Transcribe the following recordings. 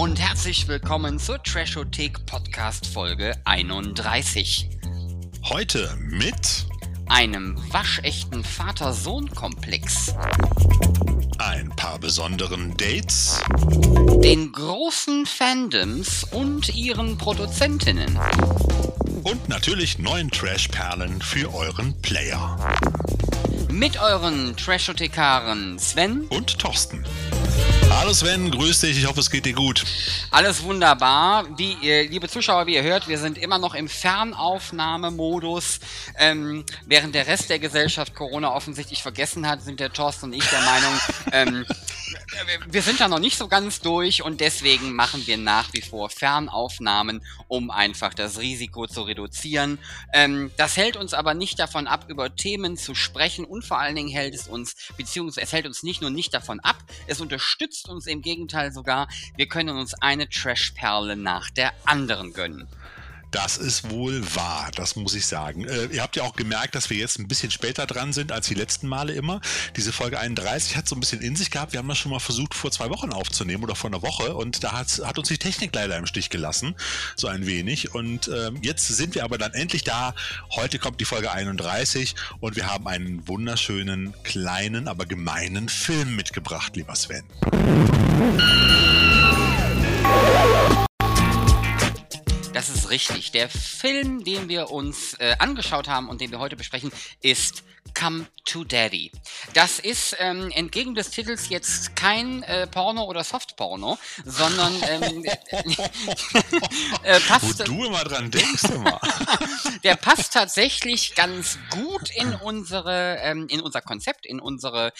und herzlich willkommen zur Trashothek Podcast Folge 31. Heute mit einem waschechten Vater-Sohn-Komplex, ein paar besonderen Dates, den großen Fandoms und ihren Produzentinnen und natürlich neuen Trash-Perlen für euren Player. Mit euren Trashothekaren Sven und Thorsten. Hallo Sven, grüß dich, ich hoffe es geht dir gut. Alles wunderbar. Wie ihr, liebe Zuschauer, wie ihr hört, wir sind immer noch im Fernaufnahmemodus. Ähm, während der Rest der Gesellschaft Corona offensichtlich vergessen hat, sind der Thorsten und ich der Meinung, ähm, wir sind da noch nicht so ganz durch und deswegen machen wir nach wie vor Fernaufnahmen, um einfach das Risiko zu reduzieren. Ähm, das hält uns aber nicht davon ab, über Themen zu sprechen und vor allen Dingen hält es uns, beziehungsweise es hält uns nicht nur nicht davon ab, es unterstützt uns im Gegenteil sogar, wir können uns eine Trashperle nach der anderen gönnen. Das ist wohl wahr, das muss ich sagen. Äh, ihr habt ja auch gemerkt, dass wir jetzt ein bisschen später dran sind als die letzten Male immer. Diese Folge 31 hat so ein bisschen in sich gehabt. Wir haben das schon mal versucht, vor zwei Wochen aufzunehmen oder vor einer Woche und da hat, uns die Technik leider im Stich gelassen, so ein wenig. Und äh, jetzt sind wir aber dann endlich da. Heute kommt die Folge 31 und wir haben einen wunderschönen, kleinen, aber gemeinen Film mitgebracht, lieber Sven. Das ist richtig. Der Film, den wir uns äh, angeschaut haben und den wir heute besprechen, ist Come to Daddy. Das ist ähm, entgegen des Titels jetzt kein äh, Porno oder Softporno, sondern ähm, äh, passt. Wo du immer dran denkst, immer. der passt tatsächlich ganz gut in unsere, ähm, in unser Konzept, in unsere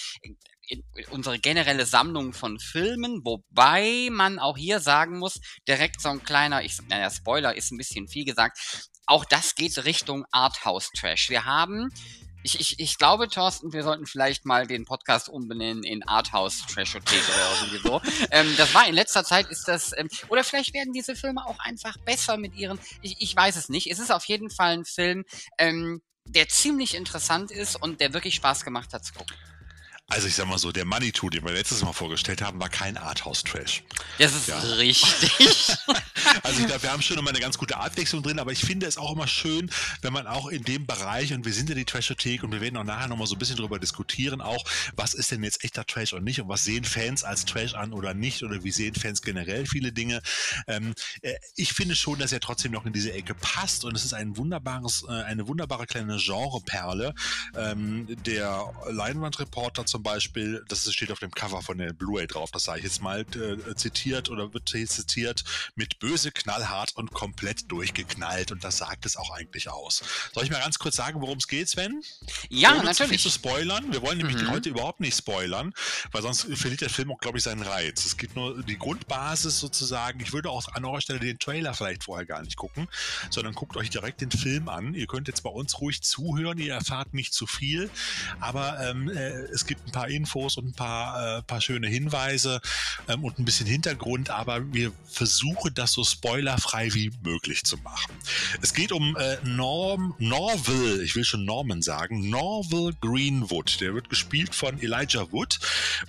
unsere generelle Sammlung von Filmen, wobei man auch hier sagen muss, direkt so ein kleiner, ich, naja, Spoiler ist ein bisschen viel gesagt, auch das geht Richtung Arthouse-Trash. Wir haben ich, ich, ich glaube, Thorsten, wir sollten vielleicht mal den Podcast umbenennen in Arthouse Trashothek oder irgendwie so. ähm, das war in letzter Zeit ist das, ähm, oder vielleicht werden diese Filme auch einfach besser mit ihren, ich, ich weiß es nicht. Es ist auf jeden Fall ein Film, ähm, der ziemlich interessant ist und der wirklich Spaß gemacht hat zu gucken. Also ich sag mal so, der Manitou, den wir letztes Mal vorgestellt haben, war kein Arthouse-Trash. Das ist ja. richtig. also ich glaube, wir haben schon immer eine ganz gute Artwechslung drin, aber ich finde es auch immer schön, wenn man auch in dem Bereich, und wir sind ja die Trashothek und wir werden auch nachher nochmal so ein bisschen drüber diskutieren, auch, was ist denn jetzt echter Trash und nicht und was sehen Fans als Trash an oder nicht oder wie sehen Fans generell viele Dinge. Ähm, äh, ich finde schon, dass er trotzdem noch in diese Ecke passt und es ist ein wunderbares, äh, eine wunderbare kleine Genreperle. Ähm, der Leinwandreporter zum zum Beispiel, das steht auf dem Cover von der Blu-ray drauf, das sage ich jetzt mal, äh, zitiert oder wird zitiert mit böse, knallhart und komplett durchgeknallt und das sagt es auch eigentlich aus. Soll ich mal ganz kurz sagen, worum es geht, Sven? Ja, Ohne natürlich. Zu, zu spoilern. Wir wollen nämlich mhm. heute überhaupt nicht spoilern, weil sonst verliert der Film auch, glaube ich, seinen Reiz. Es gibt nur die Grundbasis sozusagen. Ich würde auch an eurer Stelle den Trailer vielleicht vorher gar nicht gucken, sondern guckt euch direkt den Film an. Ihr könnt jetzt bei uns ruhig zuhören, ihr erfahrt nicht zu viel, aber ähm, äh, es gibt ein paar Infos und ein paar, äh, paar schöne Hinweise ähm, und ein bisschen Hintergrund, aber wir versuchen das so spoilerfrei wie möglich zu machen. Es geht um äh, Norm, Norville, ich will schon Norman sagen, Norville Greenwood. Der wird gespielt von Elijah Wood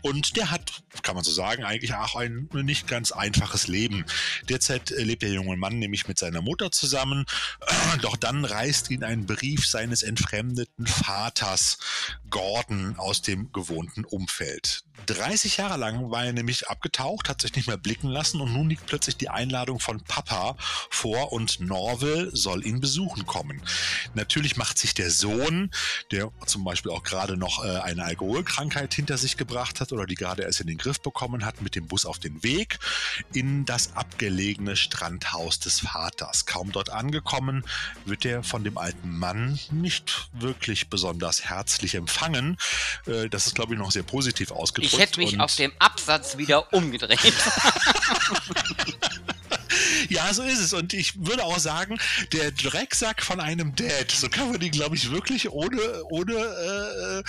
und der hat, kann man so sagen, eigentlich auch ein nicht ganz einfaches Leben. Derzeit äh, lebt der junge Mann nämlich mit seiner Mutter zusammen, doch dann reißt ihn ein Brief seines entfremdeten Vaters Gordon aus dem gewohnten Umfeld. 30 Jahre lang war er nämlich abgetaucht, hat sich nicht mehr blicken lassen und nun liegt plötzlich die Einladung von Papa vor und Norville soll ihn besuchen kommen. Natürlich macht sich der Sohn, der zum Beispiel auch gerade noch äh, eine Alkoholkrankheit hinter sich gebracht hat oder die gerade erst in den Griff bekommen hat, mit dem Bus auf den Weg in das abgelegene Strandhaus des Vaters. Kaum dort angekommen, wird er von dem alten Mann nicht wirklich besonders herzlich empfangen. Äh, das ist, glaube ich, noch sehr positiv ausgedrückt. Ich hätte mich auf dem Absatz wieder umgedreht. Ja, so ist es. Und ich würde auch sagen, der Drecksack von einem Dad, so kann man die, glaube ich, wirklich ohne, ohne äh,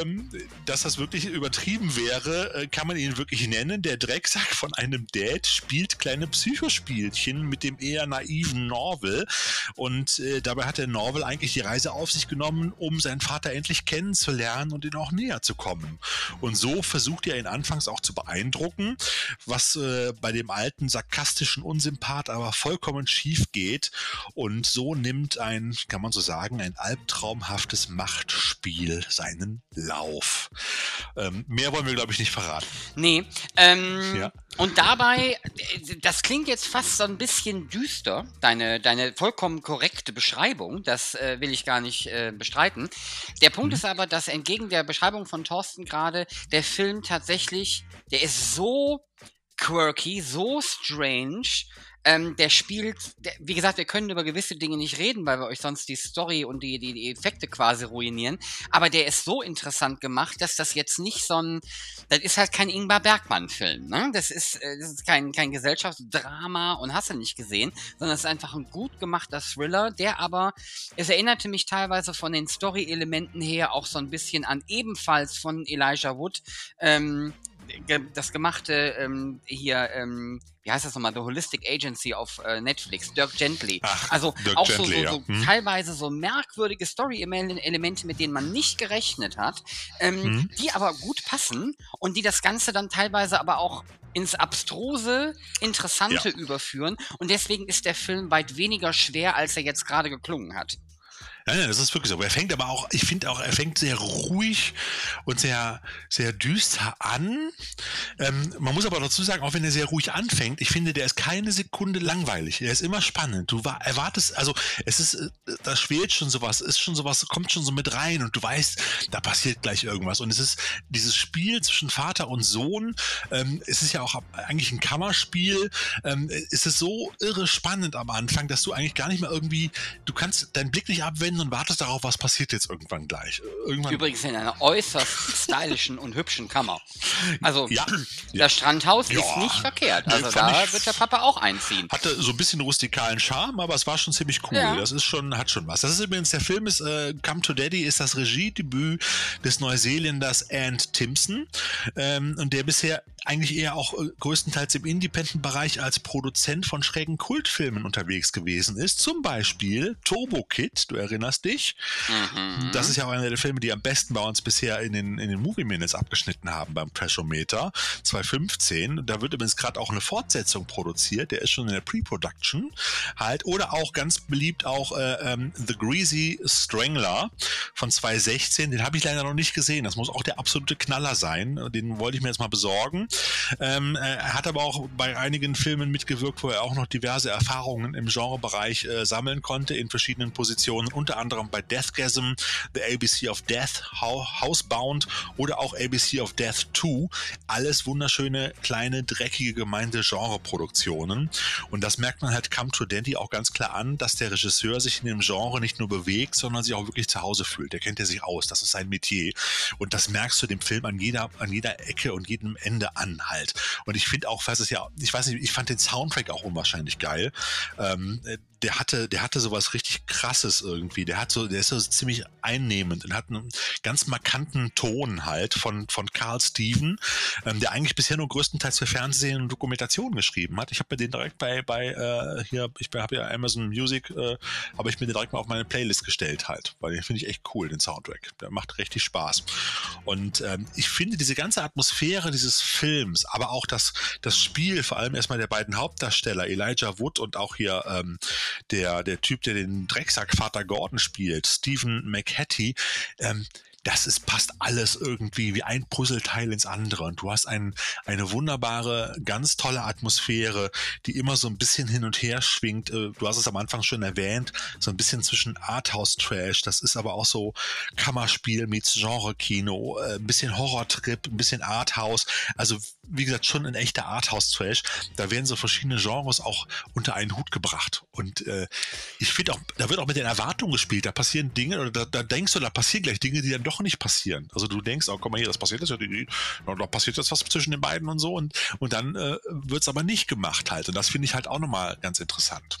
ähm, dass das wirklich übertrieben wäre, äh, kann man ihn wirklich nennen. Der Drecksack von einem Dad spielt kleine Psychospielchen mit dem eher naiven Norvel. Und äh, dabei hat der Norvel eigentlich die Reise auf sich genommen, um seinen Vater endlich kennenzulernen und ihn auch näher zu kommen. Und so versucht er ihn anfangs auch zu beeindrucken, was äh, bei dem alten sarkastischen Unsympath aber vollkommen schief geht. Und so nimmt ein, kann man so sagen, ein albtraumhaftes Machtspiel seinen Lauf. Ähm, mehr wollen wir, glaube ich, nicht verraten. Nee. Ähm, ja. Und dabei, das klingt jetzt fast so ein bisschen düster, deine, deine vollkommen korrekte Beschreibung, das äh, will ich gar nicht äh, bestreiten. Der Punkt mhm. ist aber, dass entgegen der Beschreibung von Thorsten gerade, der Film tatsächlich, der ist so quirky, so strange, ähm, der spielt, der, wie gesagt, wir können über gewisse Dinge nicht reden, weil wir euch sonst die Story und die, die, die Effekte quasi ruinieren. Aber der ist so interessant gemacht, dass das jetzt nicht so ein, das ist halt kein Ingmar Bergmann-Film. Ne? Das ist, äh, das ist kein, kein Gesellschaftsdrama und hast du nicht gesehen, sondern es ist einfach ein gut gemachter Thriller, der aber, es erinnerte mich teilweise von den Story-Elementen her auch so ein bisschen an ebenfalls von Elijah Wood, ähm, das gemachte ähm, hier, ähm, wie heißt das nochmal, The Holistic Agency auf äh, Netflix, Dirk Gently. Ach, also Dirk auch Gently, so, so, so hm. teilweise so merkwürdige Story-Elemente, mit denen man nicht gerechnet hat, ähm, hm. die aber gut passen und die das Ganze dann teilweise aber auch ins abstruse, interessante ja. überführen. Und deswegen ist der Film weit weniger schwer, als er jetzt gerade geklungen hat. Nein, nein, das ist wirklich so. Er fängt aber auch, ich finde auch, er fängt sehr ruhig und sehr, sehr düster an. Ähm, man muss aber dazu sagen, auch wenn er sehr ruhig anfängt, ich finde, der ist keine Sekunde langweilig. Er ist immer spannend. Du erwartest, also es ist, äh, da schwelt schon sowas, ist schon sowas, kommt schon so mit rein und du weißt, da passiert gleich irgendwas. Und es ist dieses Spiel zwischen Vater und Sohn, ähm, es ist ja auch eigentlich ein Kammerspiel, ähm, es ist so irre spannend am Anfang, dass du eigentlich gar nicht mehr irgendwie, du kannst deinen Blick nicht abwenden, hin und wartest darauf, was passiert jetzt irgendwann gleich. Irgendwann Übrigens in einer äußerst stylischen und hübschen Kammer. Also ja, das ja. Strandhaus ja. ist nicht verkehrt. Also da wird der Papa auch einziehen. Hatte so ein bisschen rustikalen Charme, aber es war schon ziemlich cool. Das ist schon, hat schon was. Das ist übrigens, der Film ist äh, Come to Daddy ist das Regiedebüt des Neuseeländers Ant Timpson. Ähm, und der bisher eigentlich eher auch äh, größtenteils im Independent-Bereich als Produzent von schrägen Kultfilmen unterwegs gewesen ist. Zum Beispiel Turbo Kid, du erinnerst dich. Mhm. Das ist ja auch einer der Filme, die am besten bei uns bisher in den, in den Movie Minutes abgeschnitten haben beim Trashometer 2015. Da wird übrigens gerade auch eine Fortsetzung produziert, der ist schon in der Pre-Production halt. Oder auch ganz beliebt auch äh, ähm, The Greasy Strangler von 2016, den habe ich leider noch nicht gesehen. Das muss auch der absolute Knaller sein. Den wollte ich mir jetzt mal besorgen. Ähm, er hat aber auch bei einigen Filmen mitgewirkt, wo er auch noch diverse Erfahrungen im Genrebereich äh, sammeln konnte in verschiedenen Positionen, unter anderem bei Deathgasm, The ABC of Death, Housebound oder auch ABC of Death 2. Alles wunderschöne, kleine, dreckige gemeinte Genreproduktionen. Und das merkt man halt Come to Dandy auch ganz klar an, dass der Regisseur sich in dem Genre nicht nur bewegt, sondern sich auch wirklich zu Hause fühlt. Der kennt ja sich aus. Das ist sein Metier. Und das merkst du dem Film an jeder, an jeder Ecke und jedem Ende an an halt. Und ich finde auch, falls es ja, ich weiß nicht, ich fand den Soundtrack auch unwahrscheinlich geil. Ähm, der hatte, der hatte sowas richtig krasses irgendwie. Der hat so, der ist so ziemlich einnehmend und hat einen ganz markanten Ton halt von, von Carl Steven, ähm, der eigentlich bisher nur größtenteils für Fernsehen und Dokumentation geschrieben hat. Ich habe mir den direkt bei, bei äh, hier, ich habe ja Amazon Music, äh, habe ich mir den direkt mal auf meine Playlist gestellt halt, weil den finde ich echt cool, den Soundtrack. Der macht richtig Spaß. Und ähm, ich finde diese ganze Atmosphäre dieses Films, aber auch das, das Spiel, vor allem erstmal der beiden Hauptdarsteller, Elijah Wood und auch hier ähm, der, der Typ, der den Drecksack Vater Gordon spielt, Stephen McHattie, ähm, das ist, passt alles irgendwie wie ein Puzzleteil ins andere. Und du hast ein, eine wunderbare, ganz tolle Atmosphäre, die immer so ein bisschen hin und her schwingt. Äh, du hast es am Anfang schon erwähnt, so ein bisschen zwischen Arthouse-Trash, das ist aber auch so Kammerspiel meets Genre-Kino, äh, ein bisschen Horror-Trip, ein bisschen Arthouse. Also, wie gesagt, schon ein echter Arthouse-Trash. Da werden so verschiedene Genres auch unter einen Hut gebracht. Und äh, ich finde auch, da wird auch mit den Erwartungen gespielt. Da passieren Dinge, oder da, da, denkst du, da passieren gleich Dinge, die dann doch nicht passieren. Also du denkst, oh, guck mal hier, das passiert jetzt ja, da passiert jetzt was zwischen den beiden und so. Und, und dann äh, wird es aber nicht gemacht halt. Und das finde ich halt auch nochmal ganz interessant.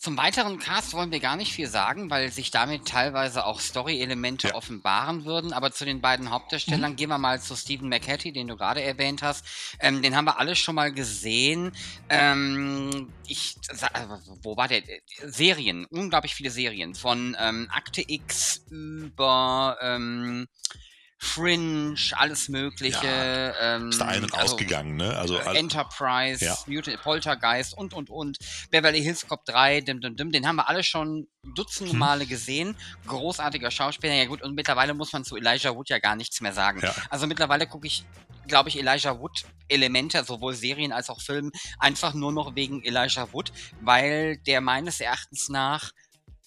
Zum weiteren Cast wollen wir gar nicht viel sagen, weil sich damit teilweise auch Story-Elemente ja. offenbaren würden. Aber zu den beiden Hauptdarstellern mhm. gehen wir mal zu Stephen McHattie, den du gerade erwähnt hast. Ähm, den haben wir alle schon mal gesehen. Ähm, ich, äh, wo war der? Serien, unglaublich viele Serien. Von ähm, Akte X über ähm, Fringe, alles Mögliche. Ja, ähm, ist da ein- und also, ausgegangen, ne? Also, äh, Enterprise, ja. Mutant, Poltergeist und, und, und. Beverly Hills Cop 3, dim, dim, dim. Den haben wir alle schon dutzende hm. Male gesehen. Großartiger Schauspieler. Ja gut, und mittlerweile muss man zu Elijah Wood ja gar nichts mehr sagen. Ja. Also mittlerweile gucke ich, glaube ich, Elijah Wood Elemente, sowohl Serien als auch Filmen, einfach nur noch wegen Elijah Wood, weil der meines Erachtens nach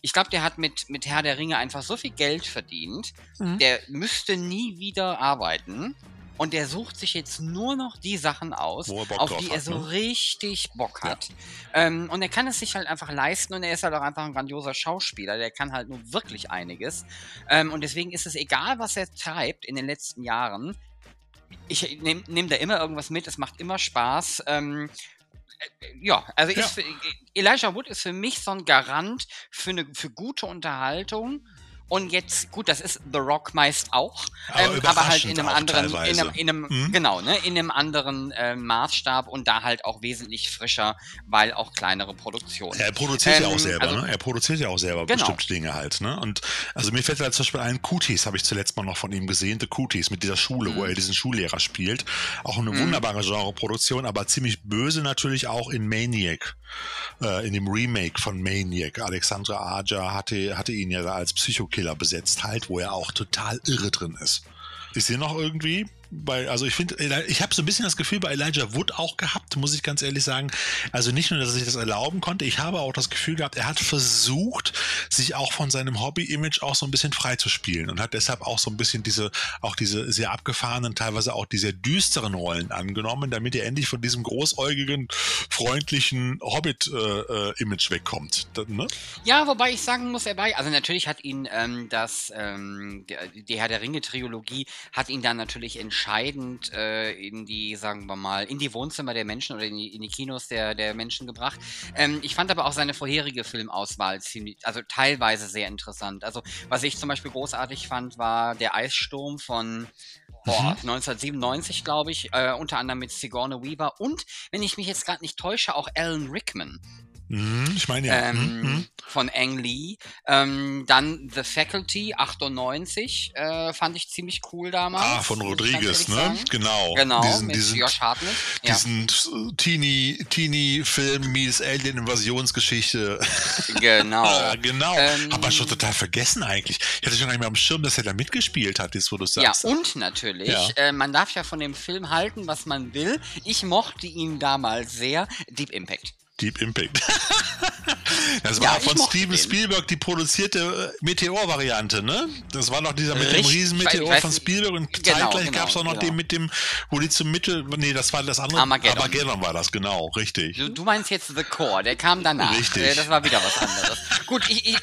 ich glaube, der hat mit, mit Herr der Ringe einfach so viel Geld verdient, mhm. der müsste nie wieder arbeiten. Und der sucht sich jetzt nur noch die Sachen aus, auf die er so ne? richtig Bock hat. Ja. Ähm, und er kann es sich halt einfach leisten und er ist halt auch einfach ein grandioser Schauspieler. Der kann halt nur wirklich einiges. Ähm, und deswegen ist es egal, was er treibt in den letzten Jahren. Ich nehme nehm da immer irgendwas mit, es macht immer Spaß. Ähm, ja, also ja. Ist, Elijah Wood ist für mich so ein Garant für, eine, für gute Unterhaltung. Und jetzt, gut, das ist The Rock meist auch, aber, ähm, aber halt in einem anderen, in einem, in einem mhm. genau, ne, in einem anderen äh, Maßstab und da halt auch wesentlich frischer, weil auch kleinere Produktionen. Er produziert ähm, ja auch ähm, selber, also, ne? Er produziert ja auch selber genau. bestimmte Dinge halt, ne? Und also mir fällt da zum Beispiel ein, Cooties habe ich zuletzt mal noch von ihm gesehen, The Cooties mit dieser Schule, mhm. wo er diesen Schullehrer spielt. Auch eine mhm. wunderbare Genreproduktion, aber ziemlich böse natürlich auch in Maniac, äh, in dem Remake von Maniac. Alexandra Aja hatte, hatte ihn ja da als Psychokiller Killer besetzt halt, wo er auch total irre drin ist. Ist hier noch irgendwie bei, also ich finde, ich habe so ein bisschen das Gefühl bei Elijah Wood auch gehabt, muss ich ganz ehrlich sagen. Also nicht nur, dass er sich das erlauben konnte, ich habe auch das Gefühl gehabt, er hat versucht, sich auch von seinem Hobby-Image auch so ein bisschen frei zu spielen und hat deshalb auch so ein bisschen diese, auch diese sehr abgefahrenen, teilweise auch diese düsteren Rollen angenommen, damit er endlich von diesem großäugigen, freundlichen Hobbit-Image äh, wegkommt. Ne? Ja, wobei ich sagen muss, er war, also natürlich hat ihn ähm, das, ähm, die Herr der Ringe-Trilogie hat ihn dann natürlich entschieden, entscheidend äh, in die, sagen wir mal, in die Wohnzimmer der Menschen oder in die, in die Kinos der, der Menschen gebracht. Ähm, ich fand aber auch seine vorherige Filmauswahl ziemlich, also teilweise sehr interessant. Also was ich zum Beispiel großartig fand, war der Eissturm von Boah, mhm. 1997, glaube ich, äh, unter anderem mit Sigourney Weaver und, wenn ich mich jetzt gerade nicht täusche, auch Alan Rickman. Mhm, ich meine ja. Ähm, mhm. Von Ang Lee. Ähm, dann The Faculty 98 äh, fand ich ziemlich cool damals. Ah, von Rodriguez, ne? Sagen. Genau. Genau, diesen, mit diesen, Josh Hartnett. Diesen ja. Teenie, Teenie-Film Mies Alien-Invasionsgeschichte. Genau. ah, genau. Ähm, Hat man schon total vergessen eigentlich. Ich hatte schon gar nicht mehr am Schirm, dass er da mitgespielt hat, jetzt wo du sagst. Ja, und natürlich, ja. Äh, man darf ja von dem Film halten, was man will. Ich mochte ihn damals sehr. Deep Impact. Deep Impact. das war ja, von Steven Spielberg die produzierte äh, Meteor-Variante, ne? Das war noch dieser mit Richtig, dem Riesenmeteor von Spielberg und genau, zeitgleich genau, gab es auch noch genau. den mit dem, wo die zum Mittel, nee, das war das andere. Armageddon. Armageddon war das, genau, richtig. Du, du meinst jetzt The Core, der kam danach. Richtig. Äh, das war wieder was anderes. Gut, ich, ich,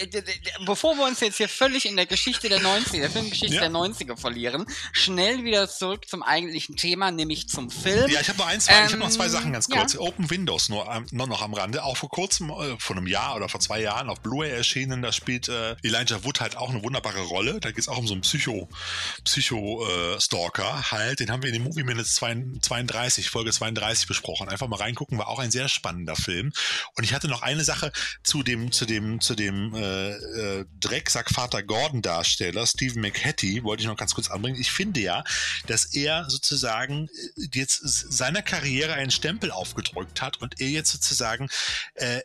bevor wir uns jetzt hier völlig in der Geschichte der 90er, der Filmgeschichte ja. der 90er verlieren, schnell wieder zurück zum eigentlichen Thema, nämlich zum Film. Ja, ich habe noch ein, zwei, ähm, ich habe noch zwei Sachen ganz kurz. Ja. Open Windows nur, ähm, nur noch am Rande, auch vor kurzem, äh, vor einem Jahr oder vor zwei Jahren auf Blu-ray erschienen. Da spielt äh, Elijah Wood halt auch eine wunderbare Rolle. Da geht es auch um so einen Psycho, Psycho-Stalker äh, halt. Den haben wir in den Movie Minutes 32, Folge 32 besprochen. Einfach mal reingucken, war auch ein sehr spannender Film. Und ich hatte noch eine Sache zu dem, zu dem, zu dem äh, äh, Drecksack-Vater Gordon-Darsteller, Stephen McHattie, wollte ich noch ganz kurz anbringen. Ich finde ja, dass er sozusagen äh, jetzt seiner Karriere einen Stempel aufgedrückt hat und er jetzt sozusagen äh,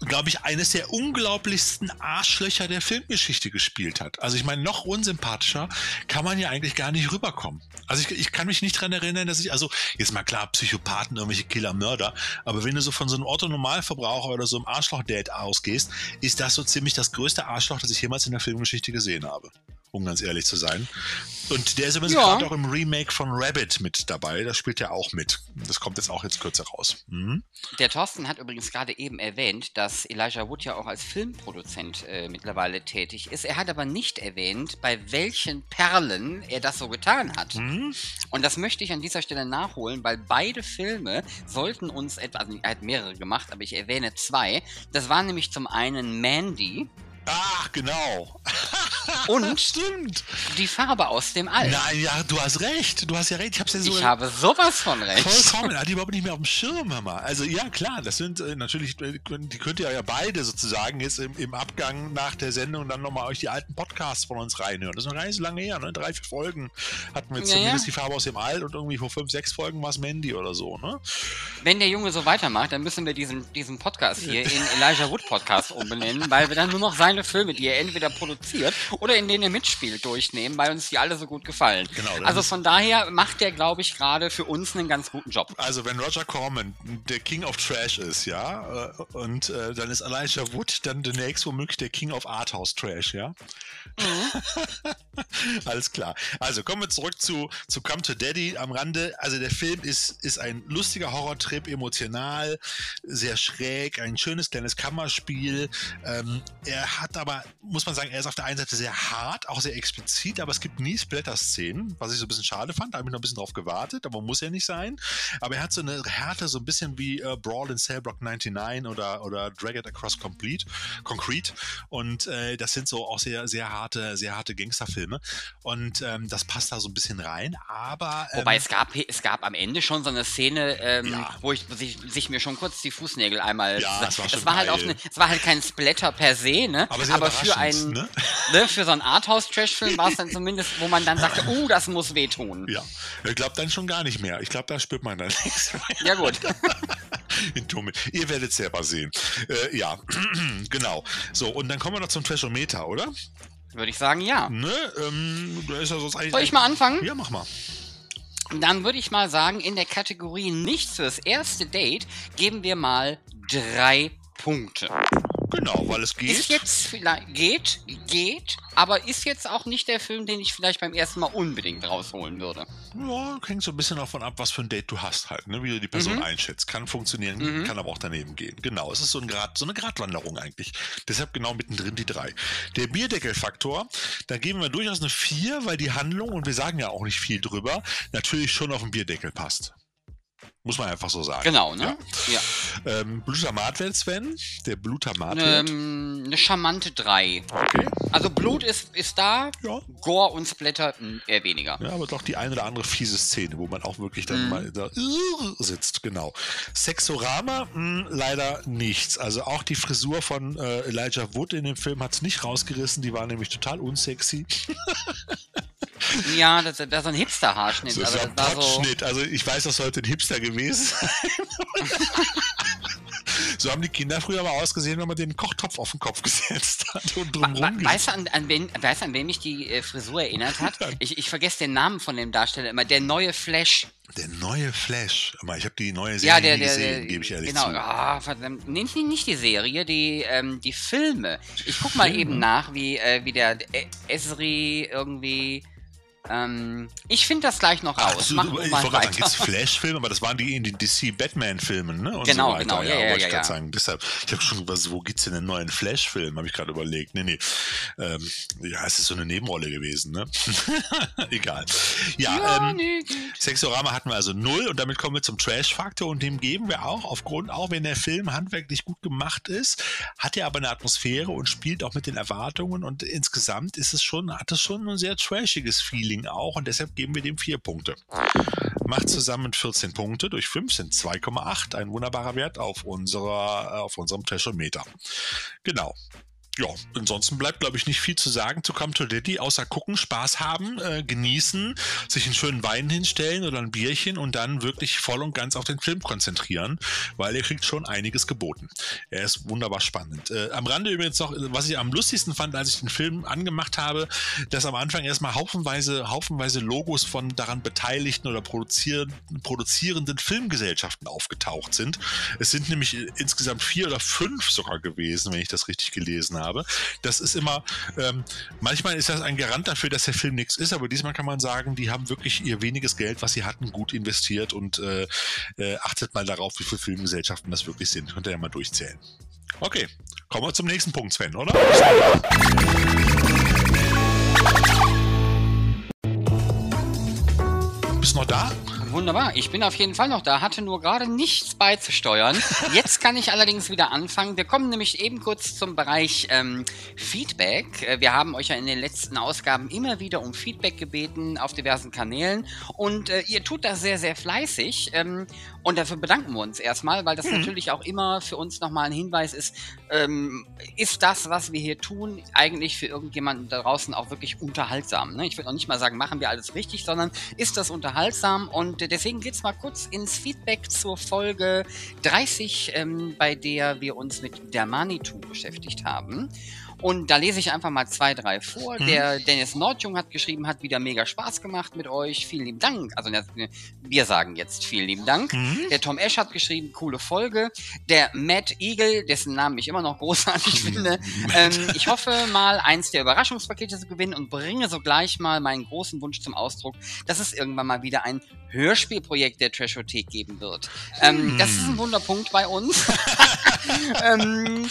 glaube ich, eines der unglaublichsten Arschlöcher der Filmgeschichte gespielt hat. Also ich meine, noch unsympathischer kann man ja eigentlich gar nicht rüberkommen. Also ich, ich kann mich nicht dran erinnern, dass ich, also jetzt mal klar, Psychopathen, irgendwelche Killer, Mörder, aber wenn du so von so einem Otto-Normalverbraucher oder so einem Arschloch-Date ausgehst, ist das so ziemlich das größte Arschloch, das ich jemals in der Filmgeschichte gesehen habe. Um ganz ehrlich zu sein. Und der ist übrigens ja. gerade auch im Remake von Rabbit mit dabei. Da spielt er auch mit. Das kommt jetzt auch jetzt kürzer raus. Mhm. Der Thorsten hat übrigens gerade eben erwähnt, dass Elijah Wood ja auch als Filmproduzent äh, mittlerweile tätig ist. Er hat aber nicht erwähnt, bei welchen Perlen er das so getan hat. Mhm. Und das möchte ich an dieser Stelle nachholen, weil beide Filme sollten uns etwa, also er hat mehrere gemacht, aber ich erwähne zwei. Das war nämlich zum einen Mandy. Ach, genau. Und Stimmt. die Farbe aus dem All. Nein, ja, du hast recht. Du hast ja recht. Ich, hab's ja so ich habe sowas von recht. Vollkommen. Hatte ich überhaupt nicht mehr auf dem Schirm, Hammer. Also ja, klar, das sind äh, natürlich, äh, die könnt ihr ja beide sozusagen jetzt im, im Abgang nach der Sendung dann nochmal euch die alten Podcasts von uns reinhören. Das ist noch gar nicht so lange her, ne? Drei, vier Folgen hatten wir ja, zumindest ja. die Farbe aus dem All und irgendwie vor fünf, sechs Folgen war es Mandy oder so, ne? Wenn der Junge so weitermacht, dann müssen wir diesen, diesen Podcast hier in Elijah Wood Podcast umbenennen, weil wir dann nur noch seine Filme, die er entweder produziert oder in denen er mitspielt, durchnehmen, weil uns die alle so gut gefallen. Genau, also von daher macht der, glaube ich, gerade für uns einen ganz guten Job. Also wenn Roger Corman der King of Trash ist, ja, äh, und äh, dann ist Elijah Wood dann demnächst womöglich der King of Arthouse Trash, ja. Mhm. Alles klar. Also kommen wir zurück zu, zu Come to Daddy am Rande. Also der Film ist, ist ein lustiger Horrortrip, emotional, sehr schräg, ein schönes kleines Kammerspiel. Ähm, er hat aber, muss man sagen, er ist auf der einen Seite sehr hart, auch sehr explizit, aber es gibt nie Splatter-Szenen, was ich so ein bisschen schade fand. Da habe ich noch ein bisschen drauf gewartet, aber muss ja nicht sein. Aber er hat so eine Härte, so ein bisschen wie äh, Brawl in Cellblock 99 oder, oder Drag It Across Complete, Concrete. Und äh, das sind so auch sehr, sehr harte, sehr harte Gangsterfilme. Und ähm, das passt da so ein bisschen rein. Aber. Ähm, Wobei es gab, es gab am Ende schon so eine Szene, ähm, ja. wo ich sich, sich, mir schon kurz die Fußnägel einmal. Ja, das war, das war halt auch eine, es war halt kein Splatter per se, ne? Aber, aber für einen, ne? ne? für so einen Arthouse-Trash-Film war es dann zumindest, wo man dann sagte, oh, das muss wehtun. Ja, ich glaube dann schon gar nicht mehr. Ich glaube, da spürt man dann nichts mehr. Ja, gut. Ihr werdet selber sehen. Äh, ja, genau. So, und dann kommen wir noch zum Trashometer, oder? Würde ich sagen, ja. Ne, ähm, da ist ja sonst eigentlich. Soll ich mal anfangen? Ja, mach mal. Dann würde ich mal sagen, in der Kategorie nichts fürs erste Date geben wir mal drei Punkte. Genau, weil es geht. Ist jetzt vielleicht, geht, geht, aber ist jetzt auch nicht der Film, den ich vielleicht beim ersten Mal unbedingt rausholen würde. Ja, hängt so ein bisschen davon ab, was für ein Date du hast halt, ne? wie du die Person mhm. einschätzt. Kann funktionieren, mhm. kann aber auch daneben gehen. Genau, es ist so, ein Grad, so eine Gratwanderung eigentlich. Deshalb genau mittendrin die drei. Der Bierdeckelfaktor, da geben wir durchaus eine vier, weil die Handlung, und wir sagen ja auch nicht viel drüber, natürlich schon auf den Bierdeckel passt. Muss man einfach so sagen. Genau, ne? Ja. ja. Ähm, Blutamat-Wert, Sven? Der Blutamat ähm, Eine charmante 3. Okay. Also Blut ist, ist da, ja. Gore und Splatter hm, eher weniger. Ja, aber doch die eine oder andere fiese Szene, wo man auch wirklich dann mm. mal da sitzt, genau. Sexorama, mh, hm, leider nichts. Also auch die Frisur von äh, Elijah Wood in dem Film hat es nicht rausgerissen, die war nämlich total unsexy. Ja, das, das ist ein Hipster-Haarschnitt. So, also, ein Potschnitt. So also ich weiß, das sollte ein Hipster gewesen sein. so haben die Kinder früher mal ausgesehen, wenn man den Kochtopf auf den Kopf gesetzt hat und drumherum. Weißt du, an, an, wen, weißt, an wen mich die äh, Frisur erinnert hat? Ich, ich vergesse den Namen von dem Darsteller immer. Der neue Flash. Der neue Flash. Ich habe die neue Serie ja, der, der, gesehen, gebe ich ehrlich genau. zu. Oh, verdammt. Nee, nicht die Serie, die, ähm, die Filme. Ich guck mal eben nach, wie, äh, wie der Esri irgendwie ähm, ich finde das gleich noch raus. Ach, du, Mach ich wollte gerade sagen, gibt Flash-Filme, aber das waren die in den DC-Batman-Filmen, ne? Und genau, so genau, ja, ja, ja, ja, ja. Sagen. Deshalb, ich habe schon was, wo gibt's denn einen neuen Flash-Film, habe ich gerade überlegt. Nee, nee. Ähm, ja, es ist so eine Nebenrolle gewesen, ne? Egal. Ja, ähm, Sexorama hatten wir also null und damit kommen wir zum Trash-Faktor und dem geben wir auch, aufgrund, auch wenn der Film handwerklich gut gemacht ist, hat er aber eine Atmosphäre und spielt auch mit den Erwartungen und insgesamt ist es schon, hat es schon ein sehr trashiges Feeling Ding auch und deshalb geben wir dem vier Punkte. Macht zusammen 14 Punkte durch 5 sind 2,8. Ein wunderbarer Wert auf, unserer, auf unserem Threshometer. Genau ja, ansonsten bleibt, glaube ich, nicht viel zu sagen zu Come to Daddy, außer gucken, Spaß haben, äh, genießen, sich einen schönen Wein hinstellen oder ein Bierchen und dann wirklich voll und ganz auf den Film konzentrieren, weil er kriegt schon einiges geboten. Er ist wunderbar spannend. Äh, am Rande übrigens noch, was ich am lustigsten fand, als ich den Film angemacht habe, dass am Anfang erstmal haufenweise, haufenweise Logos von daran beteiligten oder produzieren, produzierenden Filmgesellschaften aufgetaucht sind. Es sind nämlich insgesamt vier oder fünf sogar gewesen, wenn ich das richtig gelesen habe habe. Das ist immer, ähm, manchmal ist das ein Garant dafür, dass der Film nichts ist, aber diesmal kann man sagen, die haben wirklich ihr weniges Geld, was sie hatten, gut investiert und äh, äh, achtet mal darauf, wie viele Filmgesellschaften das wirklich sind. Könnt ihr ja mal durchzählen. Okay, kommen wir zum nächsten Punkt, Sven, oder? Bist du noch da? Wunderbar, ich bin auf jeden Fall noch da, hatte nur gerade nichts beizusteuern. Jetzt kann ich allerdings wieder anfangen. Wir kommen nämlich eben kurz zum Bereich ähm, Feedback. Äh, wir haben euch ja in den letzten Ausgaben immer wieder um Feedback gebeten auf diversen Kanälen und äh, ihr tut das sehr, sehr fleißig. Ähm, und dafür bedanken wir uns erstmal, weil das mhm. natürlich auch immer für uns nochmal ein Hinweis ist, ähm, ist das, was wir hier tun, eigentlich für irgendjemanden da draußen auch wirklich unterhaltsam. Ne? Ich würde noch nicht mal sagen, machen wir alles richtig, sondern ist das unterhaltsam? Und äh, deswegen geht's mal kurz ins Feedback zur Folge 30, ähm, bei der wir uns mit der Manitou beschäftigt haben. Und da lese ich einfach mal zwei, drei vor. Mhm. Der Dennis Nordjung hat geschrieben, hat wieder mega Spaß gemacht mit euch. Vielen lieben Dank. Also wir sagen jetzt vielen lieben Dank. Mhm. Der Tom Esch hat geschrieben, coole Folge. Der Matt Eagle, dessen Namen ich immer noch großartig finde. ähm, ich hoffe mal, eins der Überraschungspakete zu gewinnen und bringe sogleich mal meinen großen Wunsch zum Ausdruck, dass es irgendwann mal wieder ein Hörspielprojekt der Trashothek geben wird. Ähm, mhm. Das ist ein Wunderpunkt bei uns. ähm,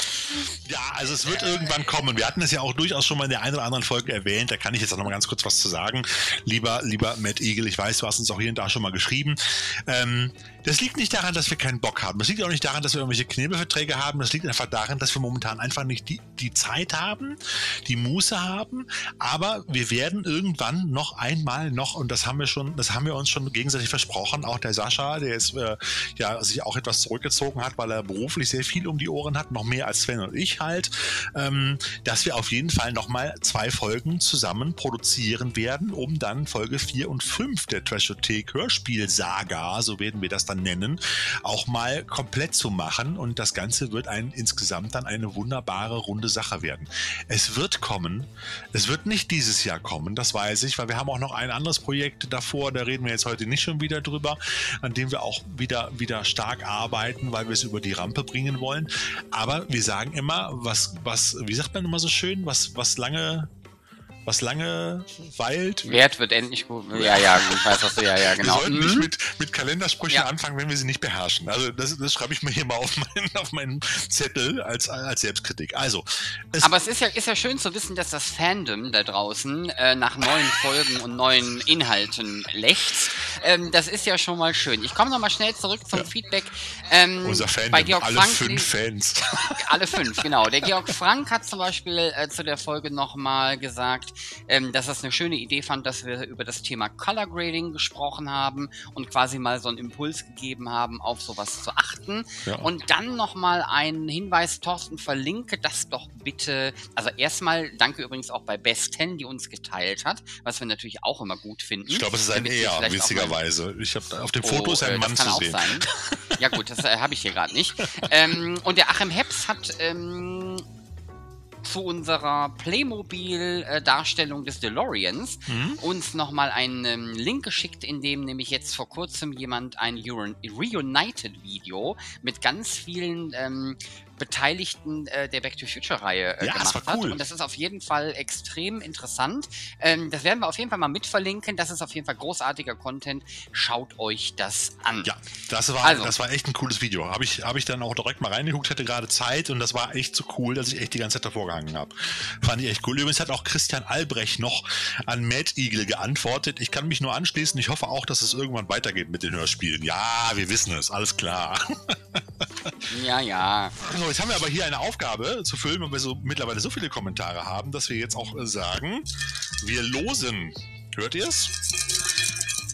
ja, also es wird irgendwann kommen kommen. Wir hatten es ja auch durchaus schon mal in der einen oder anderen Folge erwähnt. Da kann ich jetzt auch noch mal ganz kurz was zu sagen. Lieber, lieber Matt Eagle, ich weiß, du hast uns auch hier und da schon mal geschrieben. Ähm, das liegt nicht daran, dass wir keinen Bock haben. Das liegt auch nicht daran, dass wir irgendwelche Knebelverträge haben. Das liegt einfach daran, dass wir momentan einfach nicht die, die Zeit haben, die Muße haben. Aber wir werden irgendwann noch einmal noch, und das haben wir schon, das haben wir uns schon gegenseitig versprochen, auch der Sascha, der ist, äh, ja, sich auch etwas zurückgezogen hat, weil er beruflich sehr viel um die Ohren hat, noch mehr als Sven und ich halt, ähm, dass wir auf jeden Fall noch mal zwei Folgen zusammen produzieren werden, um dann Folge 4 und 5 der Trashothek Hörspiel-Saga, so werden wir das dann nennen, auch mal komplett zu machen. Und das Ganze wird ein, insgesamt dann eine wunderbare, runde Sache werden. Es wird kommen. Es wird nicht dieses Jahr kommen, das weiß ich, weil wir haben auch noch ein anderes Projekt davor, da reden wir jetzt heute nicht schon wieder drüber, an dem wir auch wieder, wieder stark arbeiten, weil wir es über die Rampe bringen wollen. Aber wir sagen immer, was, was, wie sagt man immer so schön, was, was lange was lange weilt. Wert wird endlich gut. Ja, ja, ich weiß, was du, ja, ja, genau. Wir sollten mhm. nicht mit, mit Kalendersprüchen ja. anfangen, wenn wir sie nicht beherrschen. Also das, das schreibe ich mir hier mal auf meinen, auf meinen Zettel als, als Selbstkritik. Also. Es Aber es ist ja, ist ja schön zu wissen, dass das Fandom da draußen äh, nach neuen Folgen und neuen Inhalten lechzt. Ähm, das ist ja schon mal schön. Ich komme nochmal schnell zurück zum ja. Feedback. Ähm, Unser Fandom, bei Georg alle Frank, fünf Fans. alle fünf, genau. Der Georg Frank hat zum Beispiel äh, zu der Folge nochmal gesagt, ähm, dass er es eine schöne Idee fand, dass wir über das Thema Color Grading gesprochen haben und quasi mal so einen Impuls gegeben haben, auf sowas zu achten. Ja. Und dann nochmal einen Hinweis, Thorsten, verlinke das doch bitte. Also erstmal danke übrigens auch bei Best 10, die uns geteilt hat, was wir natürlich auch immer gut finden. Ich glaube, es ist ein eher, witzigerweise. Ich habe auf dem Foto oh, ist ein äh, Mann zu sehen. Sein. Ja gut, das äh, habe ich hier gerade nicht. ähm, und der Achim Heps hat ähm, zu unserer Playmobil-Darstellung des DeLoreans mhm. uns nochmal einen ähm, Link geschickt, in dem nämlich jetzt vor kurzem jemand ein Reunited-Video mit ganz vielen ähm, Beteiligten äh, der Back to Future-Reihe äh, ja, gemacht hat. Cool. Und das ist auf jeden Fall extrem interessant. Ähm, das werden wir auf jeden Fall mal mitverlinken. Das ist auf jeden Fall großartiger Content. Schaut euch das an. Ja, das war, also. das war echt ein cooles Video. Habe ich, hab ich dann auch direkt mal reingeguckt, hatte gerade Zeit und das war echt so cool, dass ich echt die ganze Zeit davor gehangen habe. Fand ich echt cool. Übrigens hat auch Christian Albrecht noch an Mad Eagle geantwortet. Ich kann mich nur anschließen. Ich hoffe auch, dass es irgendwann weitergeht mit den Hörspielen. Ja, wir wissen es. Alles klar. ja, ja. Jetzt haben wir aber hier eine Aufgabe zu füllen, weil wir so mittlerweile so viele Kommentare haben, dass wir jetzt auch sagen, wir losen. Hört ihr es?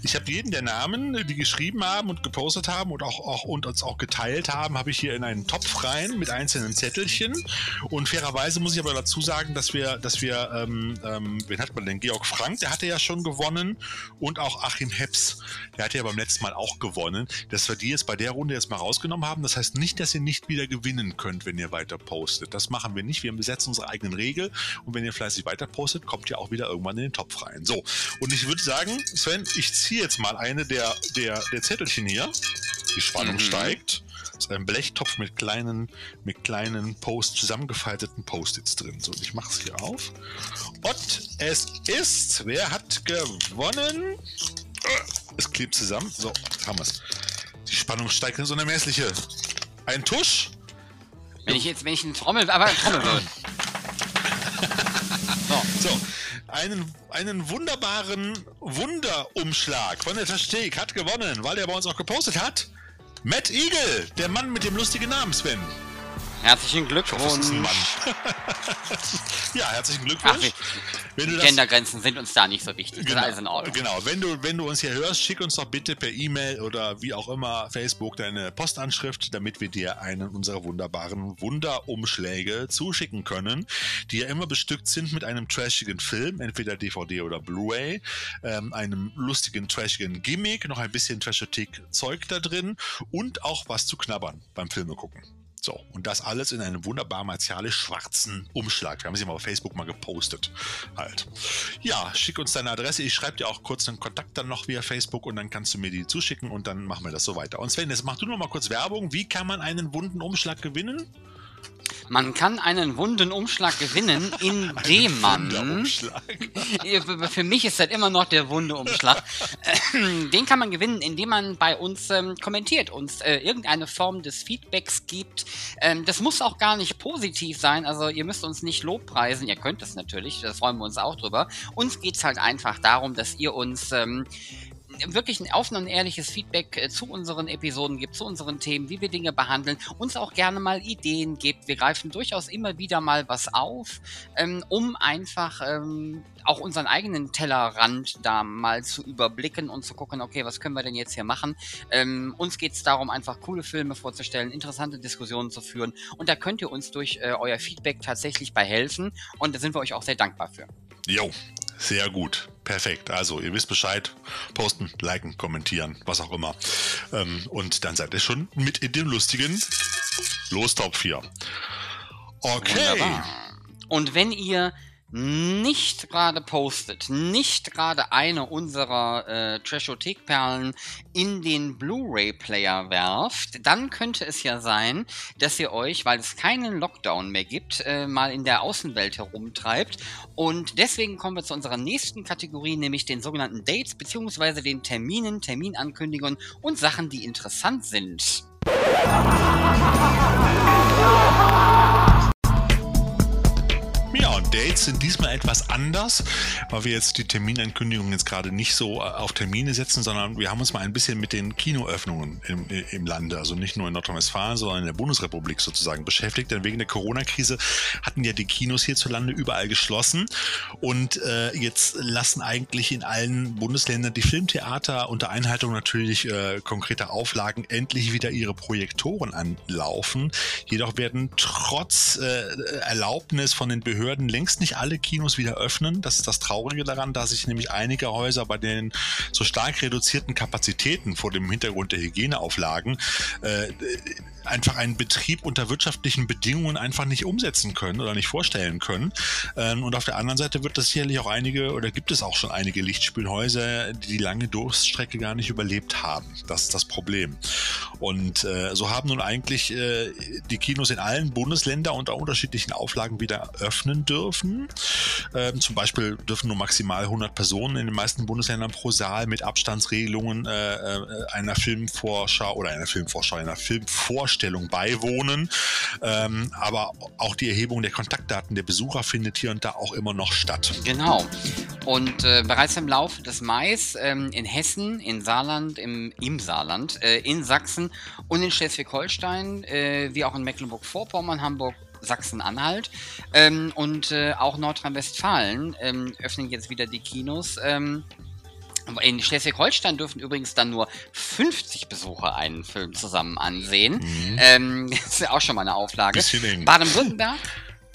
Ich habe jeden der Namen, die geschrieben haben und gepostet haben und auch, auch und uns auch geteilt haben, habe ich hier in einen Topf rein mit einzelnen Zettelchen. Und fairerweise muss ich aber dazu sagen, dass wir, dass wir, ähm, ähm, wen hat man denn? Georg Frank, der hatte ja schon gewonnen und auch Achim Heps, der hatte ja beim letzten Mal auch gewonnen, dass wir die jetzt bei der Runde jetzt mal rausgenommen haben. Das heißt nicht, dass ihr nicht wieder gewinnen könnt, wenn ihr weiter postet. Das machen wir nicht. Wir besetzen unsere eigenen Regeln und wenn ihr fleißig weiter postet, kommt ihr auch wieder irgendwann in den Topf rein. So, und ich würde sagen, Sven, ich ziehe ziehe jetzt mal eine der, der, der Zettelchen hier. Die Spannung mhm. steigt. Das ist ein Blechtopf mit kleinen, mit kleinen Post, zusammengefalteten Post-its drin. So, ich mache es hier auf. Und es ist, wer hat gewonnen? Es klebt zusammen. So, haben wir es. Die Spannung steigt ins Unermessliche. Ein Tusch. Wenn ich jetzt, wenn ich einen Trommel, aber Trommel würde. so. so. Einen, einen wunderbaren Wunderumschlag von der Tastek hat gewonnen, weil er bei uns auch gepostet hat. Matt Eagle, der Mann mit dem lustigen Namen, Sven. Herzlichen Glückwunsch. ja, herzlichen Glückwunsch. Ach, Gendergrenzen sind uns da nicht so wichtig. Genau, ist in Ordnung. genau. Wenn du, wenn du uns hier hörst, schick uns doch bitte per E-Mail oder wie auch immer Facebook deine Postanschrift, damit wir dir einen unserer wunderbaren Wunderumschläge zuschicken können, die ja immer bestückt sind mit einem trashigen Film, entweder DVD oder Blu-ray, ähm, einem lustigen, trashigen Gimmick, noch ein bisschen Trashotik-Zeug da drin und auch was zu knabbern beim Filme gucken. So, und das alles in einem wunderbar martialisch schwarzen Umschlag. Wir haben ja mal auf Facebook mal gepostet. Halt. Ja, schick uns deine Adresse. Ich schreibe dir auch kurz einen Kontakt dann noch via Facebook und dann kannst du mir die zuschicken und dann machen wir das so weiter. Und Sven, jetzt mach du noch mal kurz Werbung. Wie kann man einen wunden Umschlag gewinnen? Man kann einen wunden Umschlag gewinnen, indem man. Für mich ist das immer noch der wunde Umschlag. Den kann man gewinnen, indem man bei uns ähm, kommentiert, uns äh, irgendeine Form des Feedbacks gibt. Ähm, das muss auch gar nicht positiv sein. Also ihr müsst uns nicht lobpreisen. Ihr könnt es natürlich, da freuen wir uns auch drüber. Uns geht es halt einfach darum, dass ihr uns ähm, wirklich ein offen und ehrliches Feedback äh, zu unseren Episoden gibt, zu unseren Themen, wie wir Dinge behandeln, uns auch gerne mal Ideen gibt. Wir greifen durchaus immer wieder mal was auf, ähm, um einfach ähm, auch unseren eigenen Tellerrand da mal zu überblicken und zu gucken, okay, was können wir denn jetzt hier machen? Ähm, uns geht es darum, einfach coole Filme vorzustellen, interessante Diskussionen zu führen und da könnt ihr uns durch äh, euer Feedback tatsächlich bei helfen und da sind wir euch auch sehr dankbar für. Jo, sehr gut. Perfekt. Also, ihr wisst Bescheid. Posten, liken, kommentieren, was auch immer. Ähm, und dann seid ihr schon mit in dem lustigen Los Top 4. Okay. Wunderbar. Und wenn ihr nicht gerade postet, nicht gerade eine unserer äh, Trashothek-Perlen in den Blu-ray-Player werft, dann könnte es ja sein, dass ihr euch, weil es keinen Lockdown mehr gibt, äh, mal in der Außenwelt herumtreibt. Und deswegen kommen wir zu unserer nächsten Kategorie, nämlich den sogenannten Dates beziehungsweise den Terminen, Terminankündigungen und Sachen, die interessant sind. Dates sind diesmal etwas anders, weil wir jetzt die Terminankündigungen jetzt gerade nicht so äh, auf Termine setzen, sondern wir haben uns mal ein bisschen mit den Kinoöffnungen im, im Lande, also nicht nur in Nordrhein-Westfalen, sondern in der Bundesrepublik sozusagen beschäftigt. Denn wegen der Corona-Krise hatten ja die Kinos hierzulande überall geschlossen und äh, jetzt lassen eigentlich in allen Bundesländern die Filmtheater unter Einhaltung natürlich äh, konkreter Auflagen endlich wieder ihre Projektoren anlaufen. Jedoch werden trotz äh, Erlaubnis von den Behörden längst längst nicht alle Kinos wieder öffnen. Das ist das Traurige daran, dass sich nämlich einige Häuser bei den so stark reduzierten Kapazitäten vor dem Hintergrund der Hygieneauflagen äh, einfach einen Betrieb unter wirtschaftlichen Bedingungen einfach nicht umsetzen können oder nicht vorstellen können. Ähm, und auf der anderen Seite wird es sicherlich auch einige oder gibt es auch schon einige Lichtspielhäuser, die die lange Durststrecke gar nicht überlebt haben. Das ist das Problem. Und äh, so haben nun eigentlich äh, die Kinos in allen Bundesländern unter unterschiedlichen Auflagen wieder öffnen dürfen. Ähm, zum Beispiel dürfen nur maximal 100 Personen in den meisten Bundesländern pro Saal mit Abstandsregelungen äh, äh einer Filmvorschau oder einer Filmvorschau, einer Filmvorschau Ausstellung beiwohnen. Ähm, aber auch die Erhebung der Kontaktdaten der Besucher findet hier und da auch immer noch statt. Genau. Und äh, bereits im Laufe des Mai ähm, in Hessen, in Saarland, im, im Saarland, äh, in Sachsen und in Schleswig-Holstein, äh, wie auch in Mecklenburg-Vorpommern, Hamburg, Sachsen-Anhalt ähm, und äh, auch Nordrhein-Westfalen ähm, öffnen jetzt wieder die Kinos. Ähm, in Schleswig-Holstein dürfen übrigens dann nur 50 Besucher einen Film zusammen ansehen. Mhm. Ähm, das ist ja auch schon mal eine Auflage. Baden-Württemberg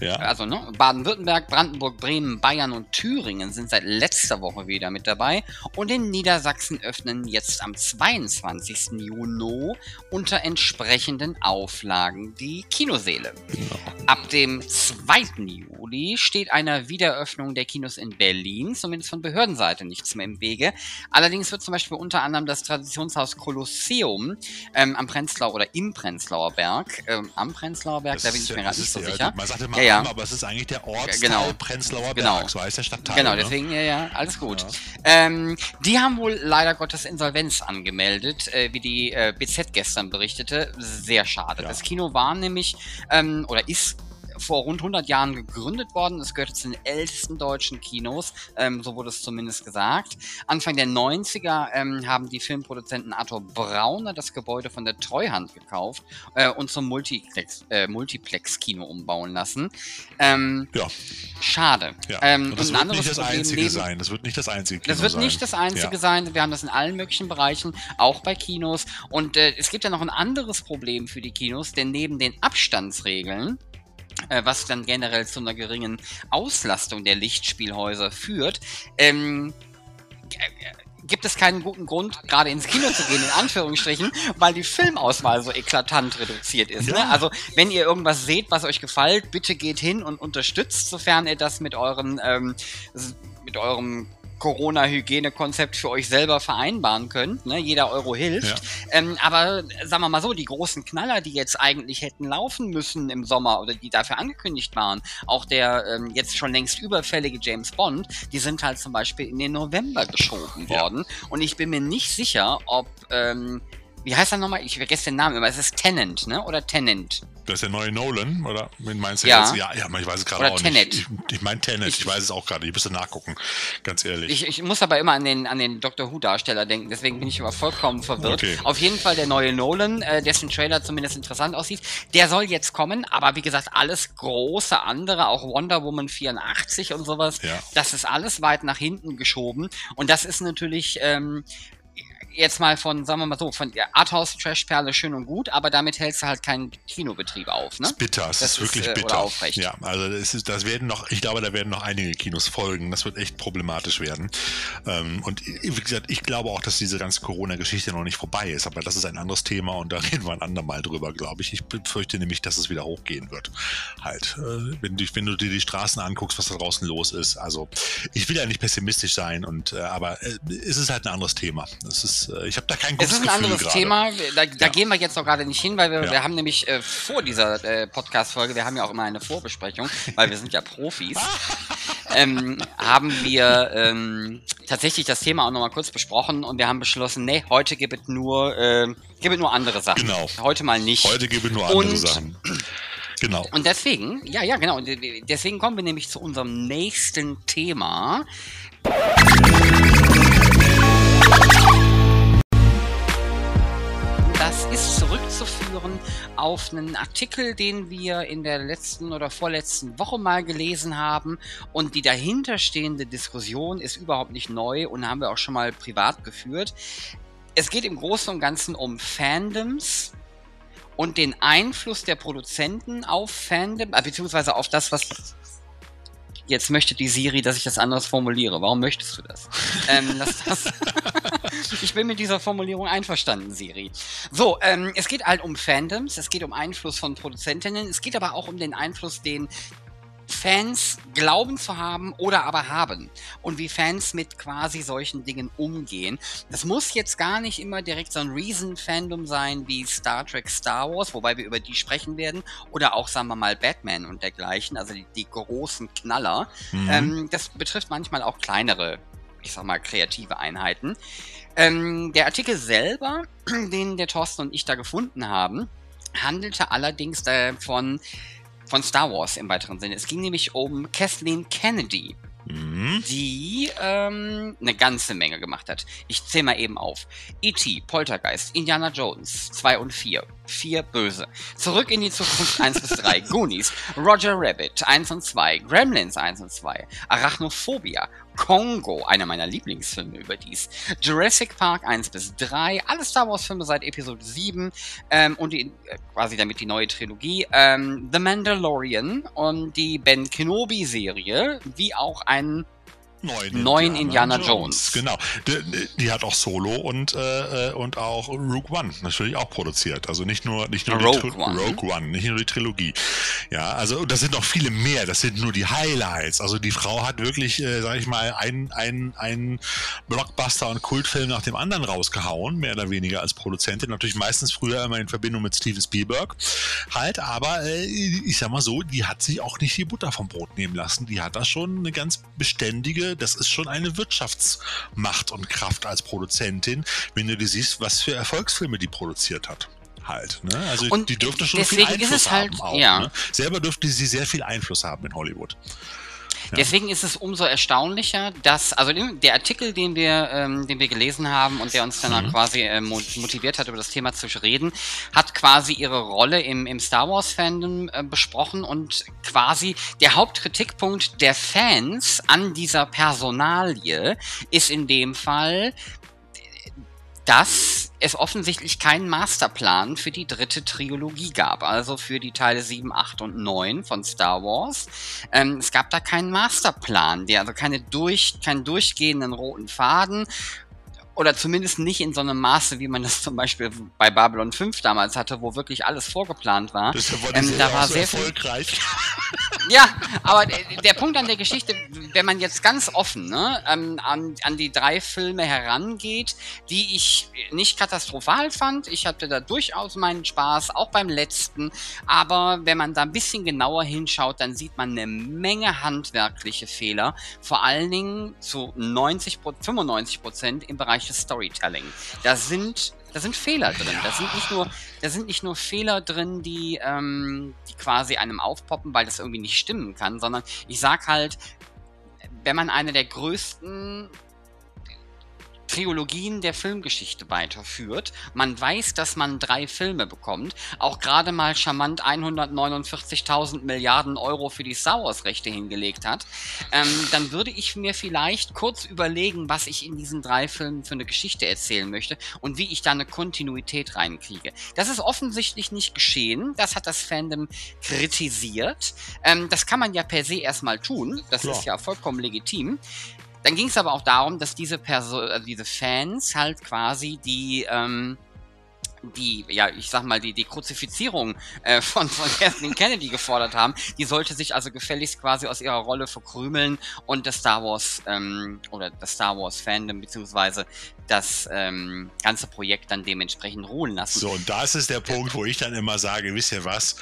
ja. Also ne, Baden-Württemberg, Brandenburg, Bremen, Bayern und Thüringen sind seit letzter Woche wieder mit dabei. Und in Niedersachsen öffnen jetzt am 22. Juni unter entsprechenden Auflagen die Kinoseele. Genau. Ab dem 2. Juli steht einer Wiedereröffnung der Kinos in Berlin, zumindest von Behördenseite, nichts mehr im Wege. Allerdings wird zum Beispiel unter anderem das Traditionshaus Kolosseum ähm, am Prenzlau oder im Prenzlauer Berg, ähm, am Prenzlauer Berg, das da bin ich mir gerade nicht so sicher. Man sagt immer ja, am, aber es ist eigentlich der Ortsteil genau. Prenzlauer genau. Berg, so heißt der Stadtteil. Genau, deswegen, ja, ja, alles gut. Ähm, die haben wohl leider Gottes Insolvenz angemeldet, äh, wie die äh, BZ gestern berichtete. Sehr schade. Das Kino war nämlich, ähm, oder ist vor rund 100 Jahren gegründet worden. Es gehört zu den ältesten deutschen Kinos, ähm, so wurde es zumindest gesagt. Anfang der 90er ähm, haben die Filmproduzenten Arthur Brauner das Gebäude von der Treuhand gekauft äh, und zum Multiplex, äh, Multiplex-Kino umbauen lassen. Ähm, ja. Schade. Ja. Ähm, und das und wird nicht das Problem einzige neben, sein. Das wird nicht das einzige Kino das wird sein. nicht das einzige Ja. sein. Wir haben das in allen möglichen Bereichen, auch bei Kinos. Und äh, es gibt ja noch ein anderes Problem für die Kinos, denn neben den Abstandsregeln, äh, was dann generell zu einer geringen Auslastung der Lichtspielhäuser führt, ähm, äh, gibt es keinen guten Grund, gerade ins Kino zu gehen, in Anführungsstrichen, weil die Filmauswahl so eklatant reduziert ist. Ne? Also, wenn ihr irgendwas seht, was euch gefällt, bitte geht hin und unterstützt, sofern ihr das mit euren, ähm, mit eurem Corona-Hygienekonzept für euch selber vereinbaren könnt. Ne? Jeder Euro hilft. Ähm, aber sagen wir mal so, die großen Knaller, die jetzt eigentlich hätten laufen müssen im Sommer oder die dafür angekündigt waren, auch der ähm, jetzt schon längst überfällige James Bond, die sind halt zum Beispiel in den November geschoben Ja. worden. Und ich bin mir nicht sicher, ob, ähm, wie heißt er nochmal? Ich vergesse den Namen immer. Es ist Tennant, ne? Oder Tennant. Das ist der neue Nolan, oder? Meinst du Ja. jetzt? Ja, ja, ich weiß es gerade Oder auch Tenet. nicht. Ich, ich meine Tenet, ich, Ich- weiß es auch gerade. Ich müsste nachgucken, ganz ehrlich. Ich, ich muss aber immer an den, an den Doctor Who-Darsteller denken, deswegen bin ich immer vollkommen verwirrt. Okay. Auf jeden Fall der neue Nolan, äh, dessen Trailer zumindest interessant aussieht. Der soll jetzt kommen, aber wie gesagt, alles große andere, auch Wonder Woman 84 und sowas, Ja. das ist alles weit nach hinten geschoben. Und das ist natürlich. Ähm, Jetzt mal von, sagen wir mal so, von der Arthouse-Trash-Perle schön und gut, aber damit hältst du halt keinen Kinobetrieb auf, ne? Das ist bitter, es Das ist wirklich ist, äh, bitter. aufrecht. Ja, also das, ist, das werden noch, ich glaube, da werden noch einige Kinos folgen. Das wird echt problematisch werden. Ähm, und wie gesagt, ich glaube auch, dass diese ganze Corona-Geschichte noch nicht vorbei ist, aber das ist ein anderes Thema und da reden wir ein andermal drüber, glaube ich. Ich befürchte nämlich, dass es wieder hochgehen wird. Halt, äh, wenn, du, wenn du dir die Straßen anguckst, was da draußen los ist. Also, ich will ja nicht pessimistisch sein, und äh, aber äh, es ist halt ein anderes Thema. Es ist, äh, ich habe da kein Es gutes ist ein Gefühl anderes gerade. Thema. Da, da Ja. gehen wir jetzt noch gerade nicht hin, weil wir, Ja. wir haben nämlich äh, vor dieser äh, Podcast-Folge, wir haben ja auch immer eine Vorbesprechung, weil wir sind ja Profis, ähm, haben wir ähm, tatsächlich das Thema auch nochmal kurz besprochen und wir haben beschlossen, nee, heute gibt es nur, äh, gibt es nur andere Sachen. Genau. Heute mal nicht. Heute gibt es nur andere Und- Sachen. Genau. Und deswegen, ja, ja, genau. Deswegen kommen wir nämlich zu unserem nächsten Thema. Das ist zurückzuführen auf einen Artikel, den wir in der letzten oder vorletzten Woche mal gelesen haben. Und die dahinterstehende Diskussion ist überhaupt nicht neu und haben wir auch schon mal privat geführt. Es geht im Großen und Ganzen um Fandoms und den Einfluss der Produzenten auf Fandom, äh, beziehungsweise auf das, was. Jetzt möchte die Siri, dass ich das anders formuliere. Warum möchtest du das? ähm, lass das. ich bin mit dieser Formulierung einverstanden, Siri. So, ähm, es geht halt um Fandoms, es geht um Einfluss von Produzentinnen, es geht aber auch um den Einfluss, den Fans glauben zu haben oder aber haben und wie Fans mit quasi solchen Dingen umgehen. Das muss jetzt gar nicht immer direkt so ein Reason-Fandom sein wie Star Trek, Star Wars, wobei wir über die sprechen werden, oder auch, sagen wir mal, Batman und dergleichen, also die, die großen Knaller. Mhm. Ähm, das betrifft manchmal auch kleinere, ich sag mal, kreative Einheiten. Ähm, der Artikel selber, den der Thorsten und ich da gefunden haben, handelte allerdings davon, von Star Wars im weiteren Sinne. Es ging nämlich um Kathleen Kennedy, Mhm. die ähm, eine ganze Menge gemacht hat. Ich zähle mal eben auf. E.T., Poltergeist, Indiana Jones 2 und 4, 4 böse. Zurück in die Zukunft. 1 bis 3, Goonies, Roger Rabbit. 1 und 2, Gremlins. 1 und 2, Arachnophobia, Kongo, einer meiner Lieblingsfilme überdies, Jurassic Park. 1 bis 3, alle Star Wars Filme seit Episode 7 ähm, und die, äh, quasi damit die neue Trilogie, ähm, The Mandalorian und die Ben Kenobi Serie, wie auch ein neuen, neuen Indiana, Indiana Jones. Jones. Genau. Die, die, hat auch Solo und, äh, und auch Rogue One natürlich auch produziert. Also nicht nur, nicht nur Rogue, One. Rogue One, nicht nur die Trilogie. Ja, also das sind noch viele mehr. Das sind nur die Highlights. Also die Frau hat wirklich, äh, sag ich mal, einen ein Blockbuster und Kultfilm nach dem anderen rausgehauen, mehr oder weniger als Produzentin. Natürlich meistens früher immer in Verbindung mit Steven Spielberg. Halt, aber äh, ich sag mal so, die hat sich auch nicht die Butter vom Brot nehmen lassen. Die hat da schon eine ganz beständige das ist schon eine Wirtschaftsmacht und Kraft als Produzentin, wenn du dir siehst, was für Erfolgsfilme die produziert hat halt. Ne? Also und die dürfte schon viel Einfluss halt, haben. Auch, ja. ne? Selber dürfte sie sehr viel Einfluss haben in Hollywood. Deswegen ist es umso erstaunlicher, dass, also der Artikel, den wir, ähm, den wir gelesen haben und der uns dann mhm. quasi äh, motiviert hat, über das Thema zu reden, hat quasi ihre Rolle im, im Star Wars-Fandom äh, besprochen und quasi der Hauptkritikpunkt der Fans an dieser Personalie ist in dem Fall, dass es offensichtlich keinen Masterplan für die dritte Trilogie gab, also für die Teile 7, 8 und 9 von Star Wars. Ähm, es gab da keinen Masterplan, der also keine durch, keinen durchgehenden roten Faden oder zumindest nicht in so einem Maße, wie man das zum Beispiel bei Babylon 5 damals hatte, wo wirklich alles vorgeplant war. Das war ähm, da war so sehr erfolgreich. Viel, ja, aber der Punkt an der Geschichte, wenn man jetzt ganz offen ne, ähm, an, an die drei Filme herangeht, die ich nicht katastrophal fand, ich hatte da durchaus meinen Spaß, auch beim letzten, aber wenn man da ein bisschen genauer hinschaut, dann sieht man eine Menge handwerkliche Fehler, vor allen Dingen zu 90, 95 Prozent im Bereich des Storytelling. Da sind da sind Fehler drin. Da sind nicht nur, da sind nicht nur Fehler drin, die, ähm, die quasi einem aufpoppen, weil das irgendwie nicht stimmen kann, sondern ich sag halt, wenn man eine der größten Trilogien der Filmgeschichte weiterführt. Man weiß, dass man drei Filme bekommt, auch gerade mal charmant 149.000 Milliarden Euro für die Star Wars Rechte hingelegt hat, ähm, dann würde ich mir vielleicht kurz überlegen, was ich in diesen drei Filmen für eine Geschichte erzählen möchte und wie ich da eine Kontinuität reinkriege. Das ist offensichtlich nicht geschehen. Das hat das Fandom kritisiert. Ähm, das kann man ja per se erstmal tun. Das Klar. ist ja vollkommen legitim. Dann ging es aber auch darum, dass diese Person, also diese Fans halt quasi die ähm, die, ja, ich sag mal, die, die Kruzifizierung äh, von, von Kathleen Kennedy gefordert haben, die sollte sich also gefälligst quasi aus ihrer Rolle verkrümeln und das Star Wars ähm, oder das Star Wars Fandom beziehungsweise das ähm, ganze Projekt dann dementsprechend ruhen lassen. So, und das ist der Punkt, wo ich dann immer sage, wisst ihr was,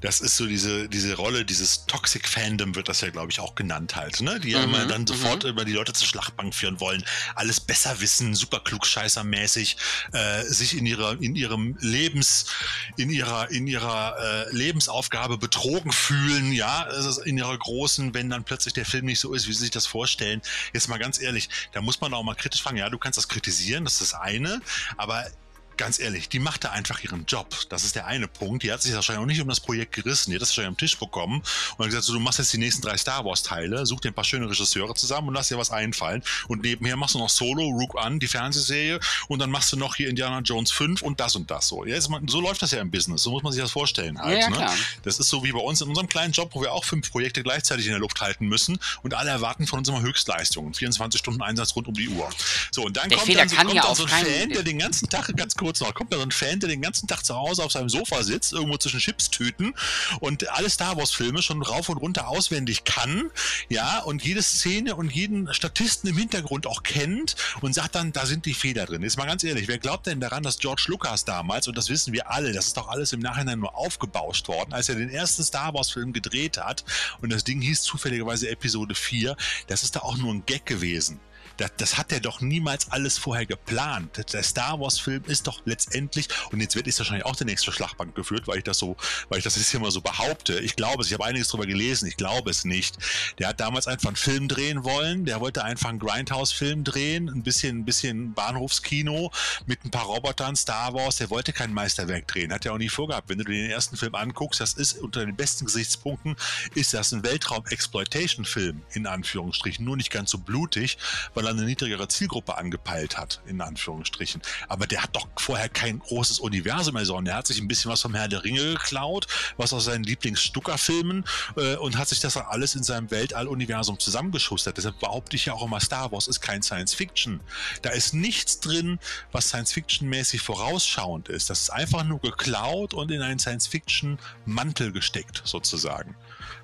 das ist so diese, diese Rolle, dieses Toxic Fandom wird das ja, glaube ich, auch genannt halt, ne? Die ja mhm, immer dann sofort mhm. über die Leute zur Schlachtbank führen wollen, alles besser wissen, super klugscheißermäßig, äh, sich in ihrer, in ihrem Lebens, in ihrer, in ihrer äh, Lebensaufgabe betrogen fühlen, ja, in ihrer großen, wenn dann plötzlich der Film nicht so ist, wie sie sich das vorstellen. Jetzt mal ganz ehrlich, da muss man auch mal kritisch fragen, ja, du kannst das kritisieren, das ist das eine, aber ganz ehrlich, die macht da einfach ihren Job. Das ist der eine Punkt. Die hat sich wahrscheinlich auch nicht um das Projekt gerissen. Die hat das wahrscheinlich am Tisch bekommen und hat gesagt, so, du machst jetzt die nächsten drei Star Wars Teile, such dir ein paar schöne Regisseure zusammen und lass dir was einfallen. Und nebenher machst du noch Solo, Rook One, die Fernsehserie und dann machst du noch hier Indiana Jones 5 und das und das so. Ja, so läuft das ja im Business. So muss man sich das vorstellen halt. Ja, ne? Das ist so wie bei uns in unserem kleinen Job, wo wir auch fünf Projekte gleichzeitig in der Luft halten müssen und alle erwarten von uns immer Höchstleistungen. 24 Stunden Einsatz rund um die Uhr. So, und dann der kommt Fehler dann, so, kommt dann so ein Fan, der den ganzen Tag, ganz kurz noch, kommt da so ein Fan, der den ganzen Tag zu Hause auf seinem Sofa sitzt, irgendwo zwischen Chipstüten und alle Star Wars Filme schon rauf und runter auswendig kann, ja, und jede Szene und jeden Statisten im Hintergrund auch kennt und sagt dann, da sind die Fehler drin. Jetzt mal ganz ehrlich, wer glaubt denn daran, dass George Lucas damals, und das wissen wir alle, das ist doch alles im Nachhinein nur aufgebauscht worden, als er den ersten Star Wars Film gedreht hat und das Ding hieß zufälligerweise Episode 4, das ist da auch nur ein Gag gewesen das, das hat er doch niemals alles vorher geplant. Der Star Wars-Film ist doch letztendlich, und jetzt wird es wahrscheinlich auch der nächste Schlachtbank geführt, weil ich das so, weil ich das jetzt hier mal so behaupte. Ich glaube es, ich habe einiges drüber gelesen, ich glaube es nicht. Der hat damals einfach einen Film drehen wollen, der wollte einfach einen Grindhouse-Film drehen, ein bisschen, ein bisschen Bahnhofskino mit ein paar Robotern, Star Wars, der wollte kein Meisterwerk drehen, hat er auch nie vorgehabt. Wenn du dir den ersten Film anguckst, das ist unter den besten Gesichtspunkten, ist das ein Weltraum-Exploitation-Film, in Anführungsstrichen, nur nicht ganz so blutig, weil er er eine niedrigere Zielgruppe angepeilt hat, in Anführungsstrichen. Aber der hat doch vorher kein großes Universum mehr, sondern der hat sich ein bisschen was vom Herr der Ringe geklaut, was aus seinen Lieblingsstucker-Filmen äh, und hat sich das dann alles in seinem Weltall-Universum zusammengeschustert. Deshalb behaupte ich ja auch immer, Star Wars ist kein Science-Fiction. Da ist nichts drin, was Science-Fiction-mäßig vorausschauend ist. Das ist einfach nur geklaut und in einen Science-Fiction-Mantel gesteckt, sozusagen.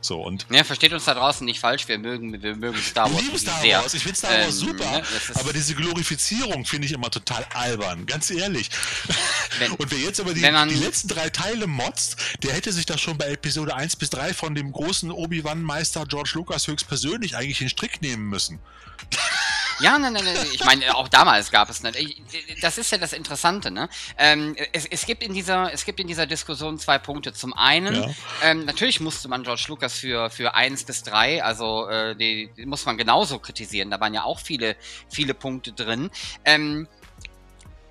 So, und ja, versteht uns da draußen nicht falsch, wir mögen, wir mögen Star Wars. Ich Star sehr. Wars, ich finde Star Wars ähm, super, ne, aber diese Glorifizierung finde ich immer total albern, ganz ehrlich. Wenn, und wer jetzt aber die, man, die, letzten drei Teile motzt, der hätte sich das schon bei Episode 1 bis 3 von dem großen Obi-Wan-Meister George Lucas höchstpersönlich eigentlich in Strick nehmen müssen. Ja, nein, nein, nein. Ich meine, auch damals gab es nicht. Das ist ja das Interessante, ne? Ähm, es, es, gibt in dieser, es gibt in dieser Diskussion zwei Punkte. Zum einen, ja. ähm, natürlich musste man George Lucas für, für eins bis drei, also äh, die, die muss man genauso kritisieren. Da waren ja auch viele, viele Punkte drin. Ähm,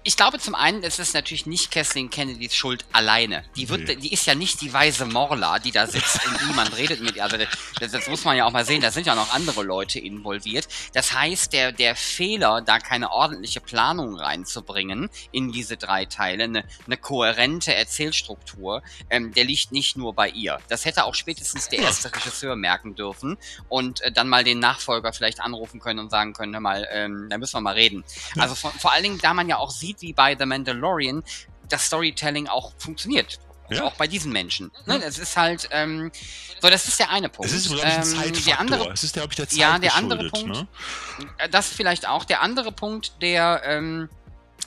ich glaube zum einen, es ist natürlich nicht Kathleen Kennedys Schuld alleine. Die wird, nee. die ist ja nicht die weise Morla, die da sitzt und niemand redet mit ihr. Also das, das, muss man ja auch mal sehen. Da sind ja noch andere Leute involviert. Das heißt, der der Fehler, da keine ordentliche Planung reinzubringen in diese drei Teile, eine, eine kohärente Erzählstruktur, ähm, der liegt nicht nur bei ihr. Das hätte auch spätestens der erste Regisseur merken dürfen und äh, dann mal den Nachfolger vielleicht anrufen können und sagen können, hör mal, ähm, da müssen wir mal reden. Also vor, vor allen Dingen, da man ja auch sieht sieht, wie bei The Mandalorian, das Storytelling auch funktioniert. Ja. Auch bei diesen Menschen. Ne? Es ist halt, ähm, so, das ist der eine Punkt. Es ist, glaube ich, ein ähm, der andere, es ist, glaube ich, der Zeit Ja, der andere Punkt, ne? das vielleicht auch. Der andere Punkt, der, ähm,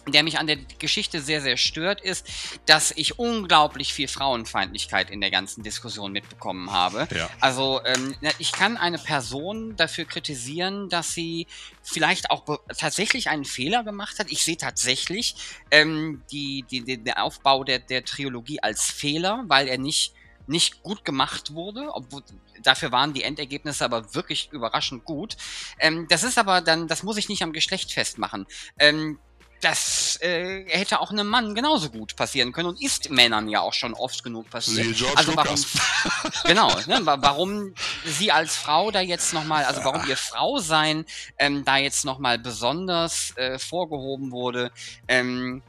der mich an der Geschichte sehr, sehr stört, ist, dass ich unglaublich viel Frauenfeindlichkeit in der ganzen Diskussion mitbekommen habe. Ja. Also ähm, ich kann eine Person dafür kritisieren, dass sie vielleicht auch tatsächlich einen Fehler gemacht hat. Ich sehe tatsächlich ähm, die, die, den Aufbau der, der Trilogie als Fehler, weil er nicht nicht gut gemacht wurde, obwohl dafür waren die Endergebnisse aber wirklich überraschend gut. Ähm, das ist aber dann, das muss ich nicht am Geschlecht festmachen. Ähm, das äh, hätte auch einem Mann genauso gut passieren können und ist Männern ja auch schon oft genug passiert. also warum, genau, ne, warum sie als Frau da jetzt nochmal, also warum ihr Frau sein ähm, da jetzt nochmal besonders äh, vorgehoben wurde, ähm,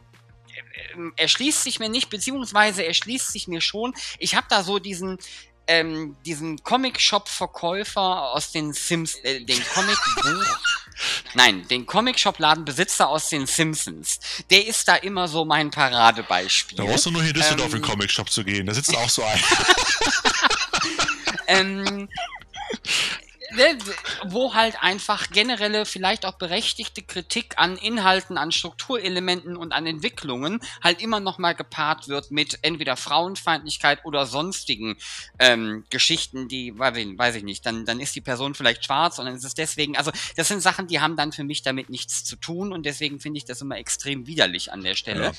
äh, erschließt sich mir nicht, beziehungsweise erschließt sich mir schon. Ich habe da so diesen, ähm, diesen Comic-Shop-Verkäufer aus den Sims, äh, den Comic-Buch. Nein, den Comic-Shop-Ladenbesitzer aus den Simpsons. Der ist da immer so mein Paradebeispiel. Da brauchst du nur hier in Düsseldorf ähm, in den Comic-Shop zu gehen. Da sitzt auch so ein. ähm, wo halt einfach generelle, vielleicht auch berechtigte Kritik an Inhalten, an Strukturelementen und an Entwicklungen halt immer nochmal gepaart wird mit entweder Frauenfeindlichkeit oder sonstigen ähm, Geschichten, die, weiß ich, weiß ich nicht, dann, dann ist die Person vielleicht schwarz und dann ist es deswegen, also das sind Sachen, die haben dann für mich damit nichts zu tun und deswegen finde ich das immer extrem widerlich an der Stelle. Ja.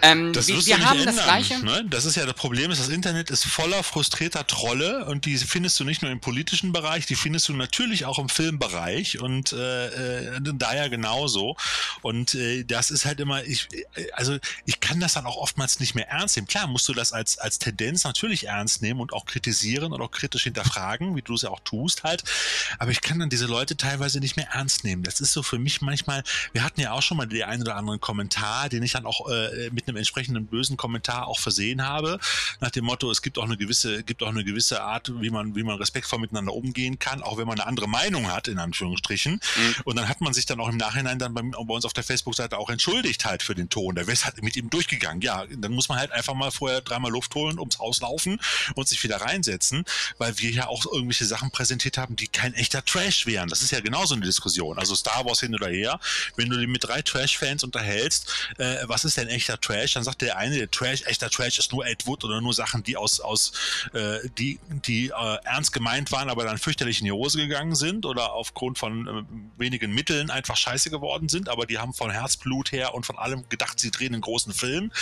Ähm, das wir, wir haben ändern, das gleiche. Ne? Das ist ja das Problem, ist, das Internet ist voller frustrierter Trolle und die findest du nicht nur im politischen Bereich, die findest du natürlich auch im Filmbereich und äh, äh, daher genauso. Und äh, das ist halt immer, ich, äh, also ich kann das dann auch oftmals nicht mehr ernst nehmen. Klar musst du das als, als Tendenz natürlich ernst nehmen und auch kritisieren und auch kritisch hinterfragen, wie du es ja auch tust halt. Aber ich kann dann diese Leute teilweise nicht mehr ernst nehmen. Das ist so für mich manchmal, wir hatten ja auch schon mal den einen oder anderen Kommentar, den ich dann auch äh, mit einem entsprechenden bösen Kommentar auch versehen habe, nach dem Motto, es gibt auch eine gewisse, gibt auch eine gewisse Art, wie man, wie man respektvoll miteinander umgehen kann, auch wenn man eine andere Meinung hat, in Anführungsstrichen. Mhm. Und dann hat man sich dann auch im Nachhinein dann bei, bei uns auf der Facebook-Seite auch entschuldigt halt für den Ton. Der West hat mit ihm durchgegangen. Ja, dann muss man halt einfach mal vorher dreimal Luft holen, ums Haus laufen und sich wieder reinsetzen, weil wir ja auch irgendwelche Sachen präsentiert haben, die kein echter Trash wären. Das ist ja genauso eine Diskussion. Also Star Wars hin oder her. Wenn du dich mit drei Trash-Fans unterhältst, äh, was ist denn echter Trash? Dann sagt der eine, der Trash, echter Trash ist nur Ed Wood oder nur Sachen, die aus, aus äh, die, die äh, ernst gemeint waren, aber dann fürchterlich in die Hose gegangen sind oder aufgrund von äh, wenigen Mitteln einfach scheiße geworden sind, aber die haben von Herzblut her und von allem gedacht, sie drehen einen großen Film.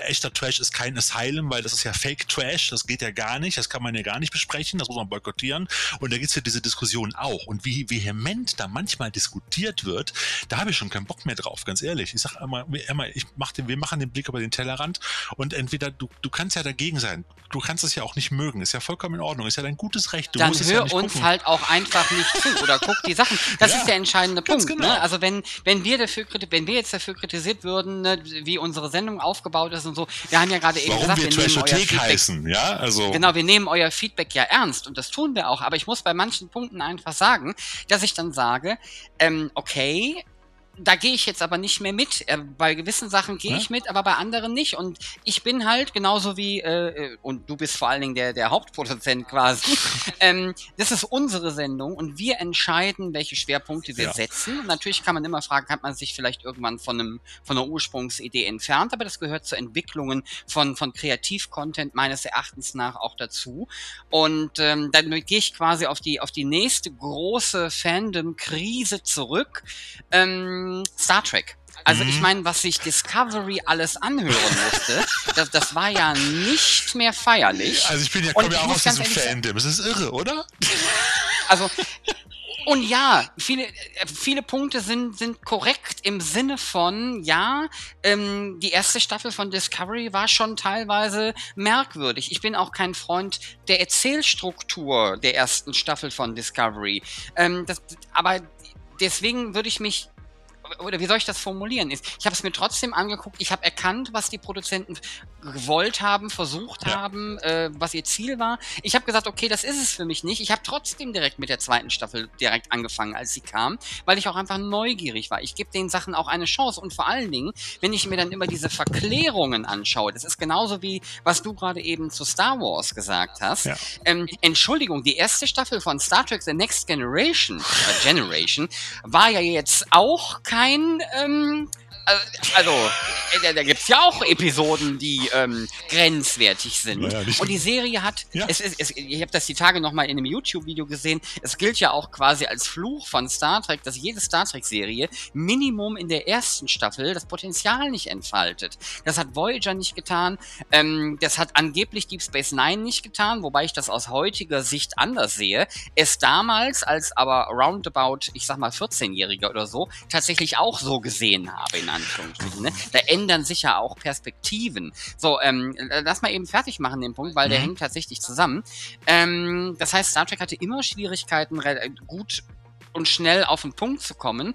Echter Trash ist kein Asylum, weil das ist ja Fake Trash, das geht ja gar nicht, das kann man ja gar nicht besprechen, das muss man boykottieren. Und da gibt es ja diese Diskussion auch. Und wie vehement da manchmal diskutiert wird, da habe ich schon keinen Bock mehr drauf, ganz ehrlich. Ich sage immer, immer ich mach den, wir machen den den Blick über den Tellerrand und entweder du, du kannst ja dagegen sein, du kannst es ja auch nicht mögen, ist ja vollkommen in Ordnung, ist ja dein gutes Recht. Du Dann musst hör es ja nicht uns gucken. halt auch einfach nicht zu oder guck die Sachen. Das Ja, ist der entscheidende Punkt. genau. Ne? Also wenn, wenn wir dafür wenn wir jetzt dafür kritisiert würden, ne, wie unsere Sendung aufgebaut ist und so, wir haben ja gerade eben gesagt, wir wir nehmen euer Feedback heißen, ja, also Genau, wir nehmen euer Feedback ja ernst und das tun wir auch. Aber ich muss bei manchen Punkten einfach sagen, dass ich dann sage, ähm, okay, da gehe ich jetzt aber nicht mehr mit. Äh, bei gewissen Sachen gehe Ja. ich mit, aber bei anderen nicht. Und ich bin halt genauso wie, äh, äh, und du bist vor allen Dingen der, der Hauptproduzent quasi. ähm, das ist unsere Sendung und wir entscheiden, welche Schwerpunkte wir Ja. setzen. Und natürlich kann man immer fragen, hat man sich vielleicht irgendwann von einem, von einer Ursprungsidee entfernt, aber das gehört zu Entwicklungen von, von Kreativ-Content meines Erachtens nach auch dazu. Und ähm, dann gehe ich quasi auf die, auf die nächste große Fandom-Krise zurück. Ähm, Star Trek. Also ich Mhm. meine, was sich Discovery alles anhören musste, das, das war ja nicht mehr feierlich. also ich bin ja, komme ja ich auch aus diesem Fandom. Es ist irre, oder? Also und ja, viele, viele Punkte sind, sind korrekt im Sinne von, ja, ähm, die erste Staffel von Discovery war schon teilweise merkwürdig. Ich bin auch kein Freund der Erzählstruktur der ersten Staffel von Discovery. Ähm, das, aber deswegen würde ich mich oder wie soll ich das formulieren? Ist, ich habe es mir trotzdem angeguckt, ich habe erkannt, was die Produzenten gewollt haben, versucht Ja. haben, äh, was ihr Ziel war. Ich habe gesagt, okay, das ist es für mich nicht. Ich habe trotzdem direkt mit der zweiten Staffel direkt angefangen, als sie kam, weil ich auch einfach neugierig war. Ich gebe den Sachen auch eine Chance und vor allen Dingen, wenn ich mir dann immer diese Verklärungen anschaue, das ist genauso wie was du gerade eben zu Star Wars gesagt hast. Ja. Ähm, Entschuldigung, die erste Staffel von Star Trek The Next Generation, äh, Generation war ja jetzt auch kein, ähm, äh, also, äh, da, da gibt's ja auch Episoden, die ähm, grenzwertig sind. Naja, Und die Serie hat, Ja. es ist, es, ich habe das die Tage nochmal in einem YouTube-Video gesehen, es gilt ja auch quasi als Fluch von Star Trek, dass jede Star Trek-Serie Minimum in der ersten Staffel das Potenzial nicht entfaltet. Das hat Voyager nicht getan, ähm, das hat angeblich Deep Space Nine nicht getan, wobei ich das aus heutiger Sicht anders sehe. Es damals als aber roundabout, ich sag mal 14-Jähriger oder so, tatsächlich auch so gesehen habe, in Anführungsstrichen. Ne? Da ändern sich ja auch Perspektiven. So, ähm, lass mal eben fertig machen den Punkt, weil der Mhm. hängt tatsächlich zusammen. Ähm, das heißt, Star Trek hatte immer Schwierigkeiten, gut und schnell auf den Punkt zu kommen.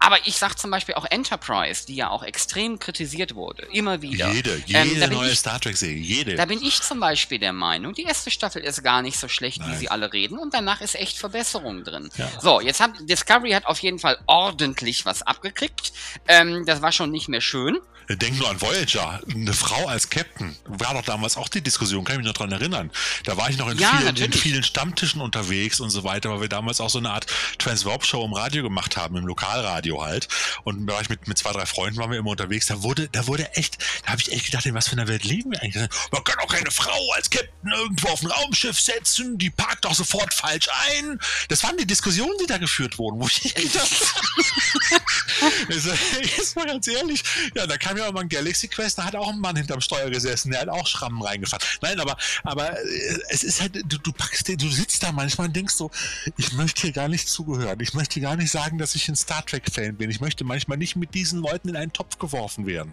Aber ich sag zum Beispiel auch Enterprise, die ja auch extrem kritisiert wurde, immer wieder. Jede, Ähm, jede bin neue ich- Star Trek-Serie, jede. Da bin ich zum Beispiel der Meinung, die erste Staffel ist gar nicht so schlecht, wie Nein. sie alle reden, und danach ist echt Verbesserung drin. Ja. So, jetzt hat Discovery hat auf jeden Fall ordentlich was abgekriegt. Ähm, das war schon nicht mehr schön. Denk nur an Voyager, eine Frau als Captain. War doch damals auch die Diskussion, kann ich mich noch dran erinnern. Da war ich noch in, Ja, vielen, in vielen Stammtischen unterwegs und so weiter, weil wir damals auch so eine Art Transwarp-Show im Radio gemacht haben, im Lokalradio halt. Und da war ich mit, mit zwei, drei Freunden waren wir immer unterwegs. Da wurde, da wurde echt, da habe ich echt gedacht, in was für einer Welt leben wir eigentlich? Man kann doch keine Frau als Captain irgendwo auf ein Raumschiff setzen, die parkt doch sofort falsch ein. Das waren die Diskussionen, die da geführt wurden, wo ich gedacht Also, jetzt mal ganz ehrlich, ja, da kam ja auch mal ein Galaxy Quest, da hat auch ein Mann hinterm Steuer gesessen, der hat auch Schrammen reingefahren. Nein, aber, aber äh, es ist halt, du, du packst du sitzt da manchmal und denkst so, ich möchte hier gar nicht zugehören. Ich möchte gar nicht sagen, dass ich ein Star Trek-Fan bin. Ich möchte manchmal nicht mit diesen Leuten in einen Topf geworfen werden.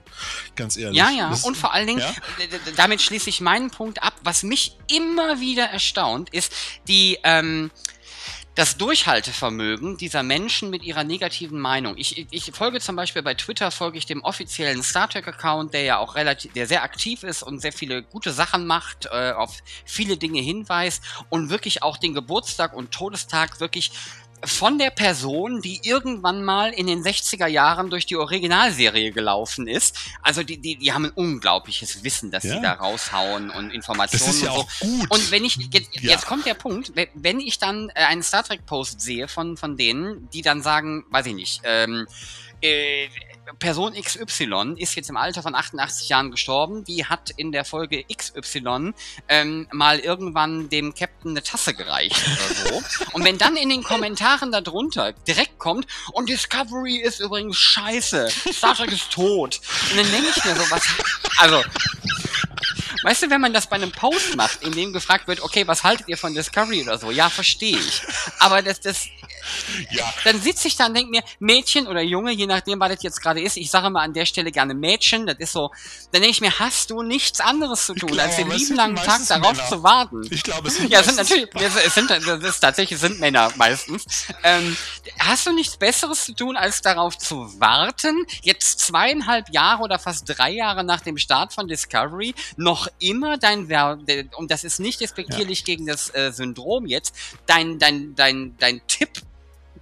Ganz ehrlich. Ja, ja. Das- Und vor allen Dingen, ja? damit schließe ich meinen Punkt ab. Was mich immer wieder erstaunt, ist die, ähm, das Durchhaltevermögen dieser Menschen mit ihrer negativen Meinung. Ich, ich folge zum Beispiel bei Twitter, folge ich dem offiziellen Star Trek-Account, der ja auch relativ, der sehr aktiv ist und sehr viele gute Sachen macht, äh, auf viele Dinge hinweist und wirklich auch den Geburtstag und Todestag wirklich von der Person, die irgendwann mal in den 60er Jahren durch die Originalserie gelaufen ist. Also die, die, die haben ein unglaubliches Wissen, das Ja. sie da raushauen und Informationen Das ist ja und so. auch gut. Und wenn ich, jetzt, Ja. jetzt kommt der Punkt, wenn- ich dann äh, einen Star Trek Post sehe von, von denen, die dann sagen, weiß ich nicht, ähm, äh, Person XY ist jetzt im Alter von 88 Jahren gestorben, die hat in der Folge XY ähm, mal irgendwann dem Captain eine Tasse gereicht oder so. Und wenn dann in den Kommentaren darunter direkt kommt, und Discovery ist übrigens scheiße, Star Trek ist tot. Und dann denke ich mir so, was, also, Weißt du, wenn man das bei einem Post macht, in dem gefragt wird, okay, was haltet ihr von Discovery oder so? Ja, verstehe ich. Aber das, das, ja. Dann sitze ich da und denke mir, Mädchen oder Junge, je nachdem, was das jetzt gerade ist, ich sage mal an der Stelle gerne Mädchen, das ist so, dann denke ich mir, hast du nichts anderes zu tun, glaube, als den lieben langen Tag darauf Männer. zu warten. Ich glaube, es sind Ja, es sind natürlich, es sind, das ist tatsächlich, es sind Männer meistens. Ähm, hast du nichts Besseres zu tun, als darauf zu warten, jetzt zweieinhalb Jahre oder fast drei Jahre nach dem Start von Discovery noch immer dein und das ist nicht respektierlich ja. gegen das äh, Syndrom jetzt, dein, dein, dein, dein Tipp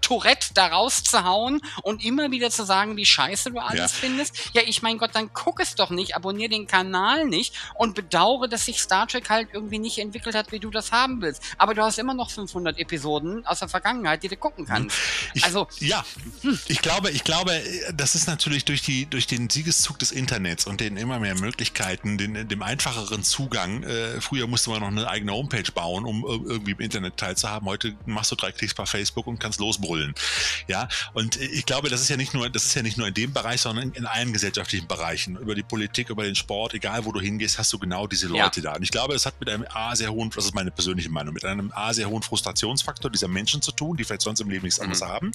Tourette da rauszuhauen und immer wieder zu sagen, wie scheiße du alles ja. findest. Ja, ich mein Gott, dann guck es doch nicht, abonniere den Kanal nicht und bedauere, dass sich Star Trek halt irgendwie nicht entwickelt hat, wie du das haben willst. Aber du hast immer noch 500 Episoden aus der Vergangenheit, die du gucken kannst. Ich, also ja, hm. ich glaube, ich glaube, das ist natürlich durch die durch den Siegeszug des Internets und den immer mehr Möglichkeiten, den, dem einfacheren Zugang. Äh, früher musste man noch eine eigene Homepage bauen, um irgendwie im Internet teilzuhaben. Heute machst du drei Klicks bei Facebook und kannst losbrüllen holen. Ja, und ich glaube, das ist ja nicht nur, das ist ja nicht nur in dem Bereich, sondern in, in allen gesellschaftlichen Bereichen. Über die Politik, über den Sport, egal wo du hingehst, hast du genau diese Leute ja. da. Und ich glaube, es hat mit einem A sehr hohen, das ist meine persönliche Meinung, mit einem A sehr hohen Frustrationsfaktor dieser Menschen zu tun, die vielleicht sonst im Leben nichts anderes mhm. haben.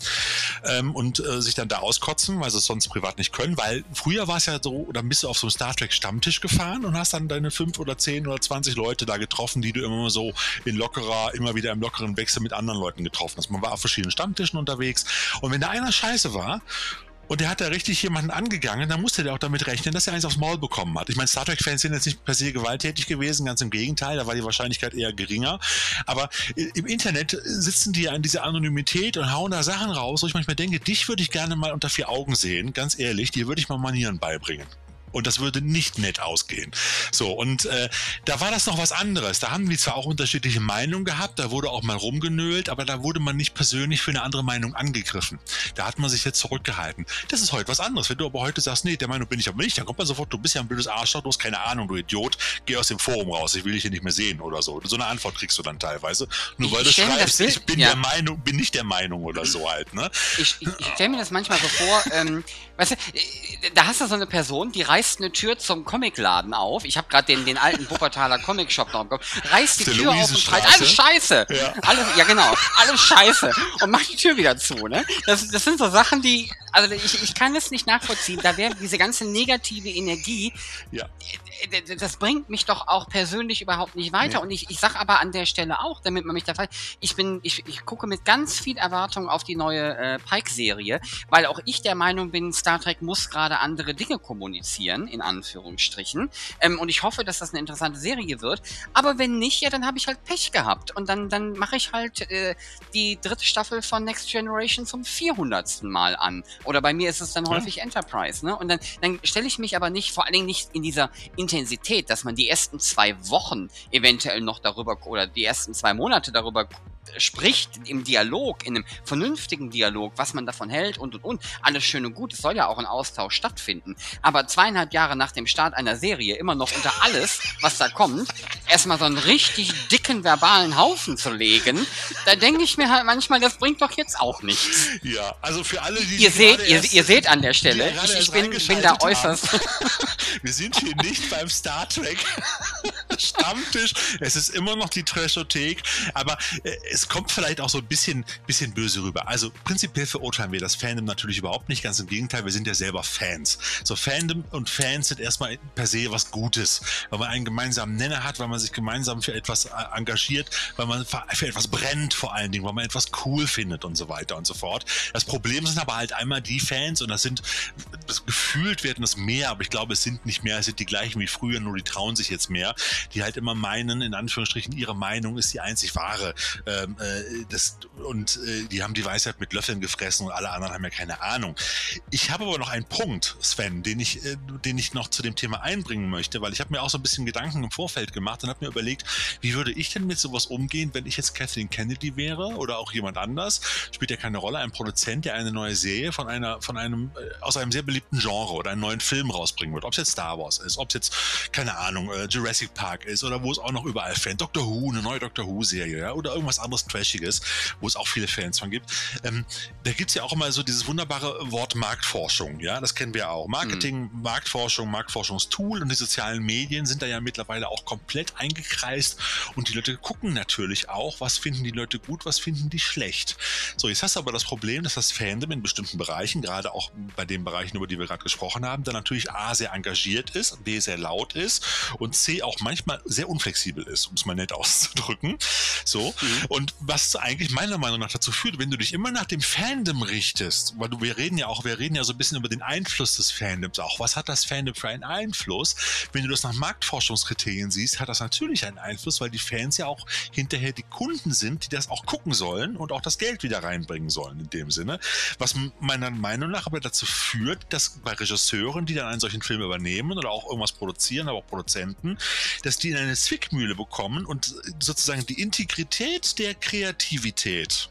Ähm, und äh, sich dann da auskotzen, weil sie es sonst privat nicht können. Weil früher war es ja so, oder bist du auf so einem Star Trek Stammtisch gefahren und hast dann deine fünf oder zehn oder zwanzig Leute da getroffen, die du immer so in lockerer, immer wieder im lockeren Wechsel mit anderen Leuten getroffen hast. Man war auf verschiedenen Stammtischen Stammtischen unterwegs. Und wenn da einer scheiße war, und der hat da richtig jemanden angegangen, dann musste der auch damit rechnen, dass er eins aufs Maul bekommen hat. Ich meine, Star Trek-Fans sind jetzt nicht per se gewalttätig gewesen, ganz im Gegenteil, da war die Wahrscheinlichkeit eher geringer. Aber im Internet sitzen die ja in dieser Anonymität und hauen da Sachen raus, wo ich manchmal denke, dich würde ich gerne mal unter vier Augen sehen, ganz ehrlich, dir würde ich mal Manieren beibringen. Und das würde nicht nett ausgehen. So, und äh, da war das noch was anderes. Da haben wir zwar auch unterschiedliche Meinungen gehabt, da wurde auch mal rumgenölt, aber da wurde man nicht persönlich für eine andere Meinung angegriffen. Da hat man sich jetzt zurückgehalten. Das ist heute was anderes. Wenn du aber heute sagst, nee, der Meinung bin ich aber nicht, dann kommt man sofort, du bist ja ein blödes Arschloch, du hast keine Ahnung, du Idiot, geh aus dem Forum raus, ich will dich hier nicht mehr sehen oder so. So eine Antwort kriegst du dann teilweise. Nur weil ich du schreibst, ich bin ja. der Meinung, bin nicht der Meinung oder so halt, ne? Ich, ich, ich stelle mir das manchmal so vor, ähm, weißt du, äh, da hast du so eine Person, die reißt eine Tür zum Comicladen auf. Ich habe gerade den, den alten Wuppertaler Comic-Shop noch im Kopf. Reißt die Der Tür auf und schreit, alles scheiße. Ja. Alles, ja genau, alles scheiße. Und macht die Tür wieder zu. Ne? Das, das sind so Sachen, die, also ich, ich kann es nicht nachvollziehen. Da wäre diese ganze negative Energie, ja. das bringt mich doch auch persönlich überhaupt nicht weiter. Nee. Und ich, ich sage aber an der Stelle auch, damit man mich da fragt, ich bin, ich, ich gucke mit ganz viel Erwartung auf die neue äh, Pike-Serie, weil auch ich der Meinung bin, Star Trek muss gerade andere Dinge kommunizieren, in Anführungsstrichen. Ähm, und ich hoffe, dass das eine interessante Serie wird. Aber wenn nicht, ja, dann habe ich halt Pech gehabt. Und dann, dann mache ich halt äh, die dritte Staffel von Next Generation zum 400. Mal an. Oder bei mir ist es dann ja. häufig Enterprise. Ne? Und dann, dann stelle ich mich aber nicht, vor allen Dingen nicht in dieser Intensität, dass man die ersten zwei Wochen eventuell noch darüber oder die ersten zwei Monate darüber spricht im Dialog, in einem vernünftigen Dialog, was man davon hält und und und. Alles schön und gut. Es soll ja auch ein Austausch stattfinden. Aber zweieinhalb Jahre nach dem Start einer Serie immer noch unter alles, was da kommt, erstmal so einen richtig dicken verbalen Haufen zu legen, da denke ich mir halt manchmal, das bringt doch jetzt auch nichts. Ja, also für alle, die. Ihr seht, ihr, ihr, seht an der Stelle, ich, ich bin, bin da äußerst. Wir sind hier nicht beim Star Trek Stammtisch. Es ist immer noch die Trashothek, aber äh, es kommt vielleicht auch so ein bisschen, bisschen böse rüber. Also prinzipiell verurteilen wir das Fandom natürlich überhaupt nicht. Ganz im Gegenteil, wir sind ja selber Fans. So Fandom und Fans sind erstmal per se was Gutes, weil man einen gemeinsamen Nenner hat, weil man sich gemeinsam für etwas äh, engagiert, weil man für etwas brennt vor allen Dingen, weil man etwas cool findet und so weiter und so fort. Das Problem sind aber halt einmal die Fans und das sind, das gefühlt werden es mehr, aber ich glaube, es sind nicht mehr, es sind die gleichen wie früher, nur die trauen sich jetzt mehr, die halt immer meinen, in Anführungsstrichen, ihre Meinung ist die einzig wahre. Ähm, äh, das, und äh, die haben die Weisheit mit Löffeln gefressen und alle anderen haben ja keine Ahnung. Ich habe aber noch einen Punkt, Sven, den ich, äh, den ich noch zu dem Thema einbringen möchte, weil ich habe mir auch so ein bisschen Gedanken im Vorfeld gemacht und habe mir überlegt, wie würde ich denn mit sowas umgehen, wenn ich jetzt Kathleen Kennedy wäre oder auch jemand anders? Spielt ja keine Rolle, ein Produzent, der eine neue Serie von einer, von einem, äh, aus einem sehr beliebten Genre oder einen neuen Film rausbringen wird. Ob es jetzt Star Wars ist, ob es jetzt, keine Ahnung, äh, Jurassic Park ist oder wo es auch noch überall Fans, Doctor Who, eine neue Doctor Who-Serie, ja, oder irgendwas anderes Trashiges, wo es auch viele Fans von gibt. Ähm, da gibt es ja auch immer so dieses wunderbare Wort Marktforschung, ja, das kennen wir auch. Marketing, mhm. Marktforschung, Marktforschungstool und die sozialen Medien sind da ja mittlerweile auch komplett eingekreist und die Leute gucken natürlich auch, was finden die Leute gut, was finden die schlecht. So, jetzt hast du aber das Problem, dass das Fandom in bestimmten Bereichen, gerade auch bei den Bereichen, über die wir gerade gesprochen haben, dann natürlich A, sehr engagiert ist, B, sehr laut ist und C, auch manchmal sehr unflexibel ist, um es mal nett auszudrücken. So. Mhm. Und was eigentlich meiner Meinung nach dazu führt, wenn du dich immer nach dem Fandom richtest, weil du, wir reden ja auch, wir reden ja so ein bisschen über den Einfluss des Fandoms auch. Was hat das Fandom für einen Einfluss? Wenn du das nach Marktforschungskriterien siehst, hat das natürlich einen Einfluss, weil die Fans ja auch hinterher die Kunden sind, die das auch gucken sollen und auch das Geld wieder reinbringen sollen in dem Sinne. Was meiner Meinung nach aber dazu führt, dass bei Regisseuren, die dann einen solchen Film übernehmen oder auch irgendwas produzieren, aber auch Produzenten, dass die in eine Zwickmühle bekommen und sozusagen die Integrität der Kreativität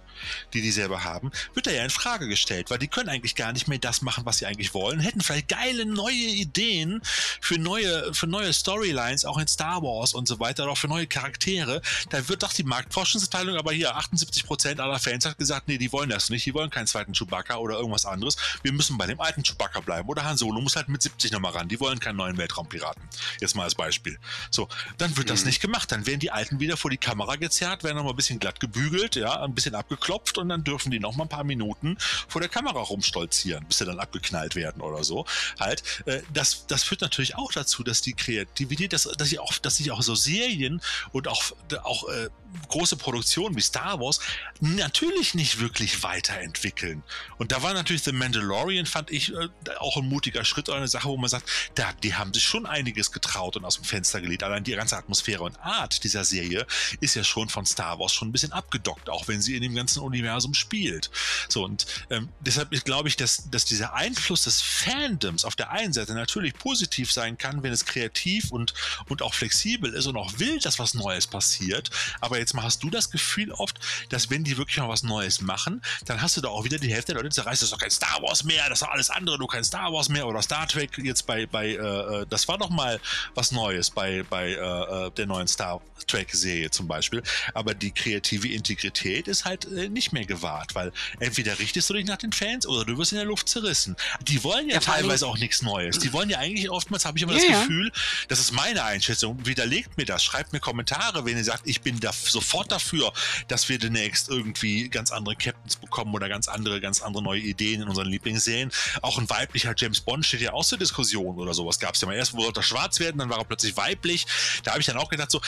die die selber haben, wird da ja in Frage gestellt, weil die können eigentlich gar nicht mehr das machen, was sie eigentlich wollen, hätten vielleicht geile neue Ideen für neue, für neue Storylines, auch in Star Wars und so weiter, auch für neue Charaktere. Da wird doch die Marktforschungsabteilung, aber hier 78% aller Fans hat gesagt, nee, die wollen das nicht, die wollen keinen zweiten Chewbacca oder irgendwas anderes. Wir müssen bei dem alten Chewbacca bleiben. Oder Han Solo muss halt mit 70 nochmal ran. Die wollen keinen neuen Weltraumpiraten. Jetzt mal als Beispiel. So, dann wird mhm. das nicht gemacht. Dann werden die Alten wieder vor die Kamera gezerrt, werden nochmal ein bisschen glatt gebügelt, ja, ein bisschen abgeklopft abgeklopft und dann dürfen die noch mal ein paar Minuten vor der Kamera rumstolzieren, bis sie dann abgeknallt werden oder so. Halt, äh, das, das führt natürlich auch dazu, dass die Kreativität, dass, dass, ich auch, dass sich auch so Serien und auch, auch äh, große Produktionen wie Star Wars natürlich nicht wirklich weiterentwickeln. Und da war natürlich The Mandalorian, fand ich, äh, auch ein mutiger Schritt oder eine Sache, wo man sagt, da, die haben sich schon einiges getraut und aus dem Fenster gelegt. Allein die ganze Atmosphäre und Art dieser Serie ist ja schon von Star Wars schon ein bisschen abgedockt, auch wenn sie in dem ganzen Universum spielt. So, und ähm, deshalb glaube ich, dass, dass dieser Einfluss des Fandoms auf der einen Seite natürlich positiv sein kann, wenn es kreativ und, und auch flexibel ist und auch will, dass was Neues passiert. Aber jetzt mal hast du das Gefühl oft, dass wenn die wirklich mal was Neues machen, dann hast du da auch wieder die Hälfte der Leute, sagen, das ist doch kein Star Wars mehr, das ist doch alles andere, du kein Star Wars mehr oder Star Trek jetzt bei, bei äh, äh das war doch mal was Neues bei, bei äh, äh, der neuen Star Trek-Serie zum Beispiel. Aber die kreative Integrität ist halt äh, nicht mehr gewahrt, weil entweder richtest du dich nach den Fans oder du wirst in der Luft zerrissen. Die wollen ja, ja teilweise auch nichts Neues. Die wollen ja eigentlich oftmals, habe ich immer ja, das Gefühl, das ist meine Einschätzung, widerlegt mir das, schreibt mir Kommentare, wenn ihr sagt, ich bin da sofort dafür, dass wir demnächst irgendwie ganz andere Captains bekommen oder ganz andere, ganz andere neue Ideen in unseren Lieblingsserien. Auch ein weiblicher James Bond steht ja auch zur Diskussion oder sowas. Gab es ja mal erst, wo er schwarz werden, dann war er plötzlich weiblich. Da habe ich dann auch gedacht, so,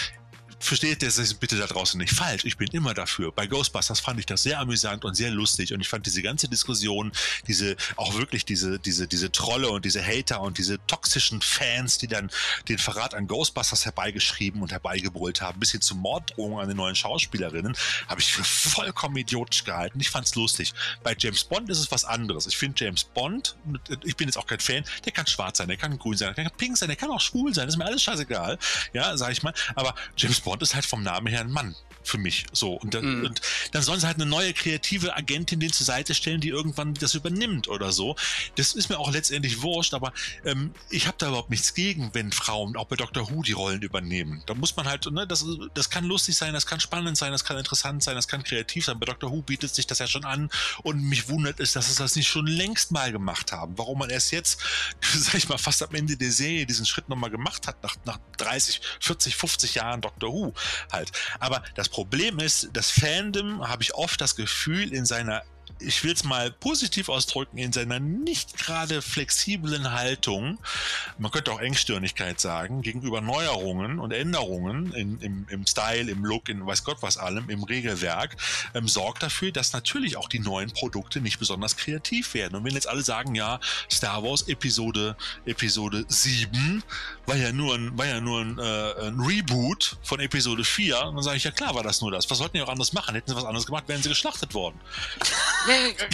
versteht das bitte da draußen nicht falsch. Ich bin immer dafür. Bei Ghostbusters fand ich das sehr amüsant und sehr lustig und ich fand diese ganze Diskussion, diese, auch wirklich diese, diese, diese Trolle und diese Hater und diese toxischen Fans, die dann den Verrat an Ghostbusters herbeigeschrieben und herbeigebrüllt haben, bis hin zu Morddrohungen an den neuen Schauspielerinnen, habe ich für vollkommen idiotisch gehalten. Ich fand's lustig. Bei James Bond ist es was anderes. Ich finde James Bond, ich bin jetzt auch kein Fan, der kann schwarz sein, der kann grün sein, der kann pink sein, der kann auch schwul sein, das ist mir alles scheißegal. Ja, sag ich mal. Aber James Bond Bond ist halt vom Namen her ein Mann für mich. So. Und dann, mm. und dann sollen sie halt eine neue kreative Agentin den zur Seite stellen, die irgendwann das übernimmt oder so. Das ist mir auch letztendlich wurscht, aber ähm, ich habe da überhaupt nichts gegen, wenn Frauen auch bei Dr. Who die Rollen übernehmen. Da muss man halt, ne, das, das kann lustig sein, das kann spannend sein, das kann interessant sein, das kann kreativ sein. Bei Dr. Who bietet sich das ja schon an und mich wundert es, dass sie das nicht schon längst mal gemacht haben. Warum man erst jetzt, sag ich mal, fast am Ende der Serie diesen Schritt nochmal gemacht hat, nach, nach 30, 40, 50 Jahren Dr. Who Who halt. Aber das Problem ist, das Fandom habe ich oft das Gefühl in seiner ich will es mal positiv ausdrücken, in seiner nicht gerade flexiblen Haltung, man könnte auch Engstirnigkeit sagen, gegenüber Neuerungen und Änderungen in, im, im Style, im Look, in weiß Gott was allem, im Regelwerk, ähm, sorgt dafür, dass natürlich auch die neuen Produkte nicht besonders kreativ werden. Und wenn jetzt alle sagen, ja, Star Wars Episode, Episode 7 war ja nur ein, war ja nur ein, äh, ein Reboot von Episode 4, dann sage ich, ja klar war das nur das. Was sollten die auch anders machen? Hätten sie was anderes gemacht, wären sie geschlachtet worden.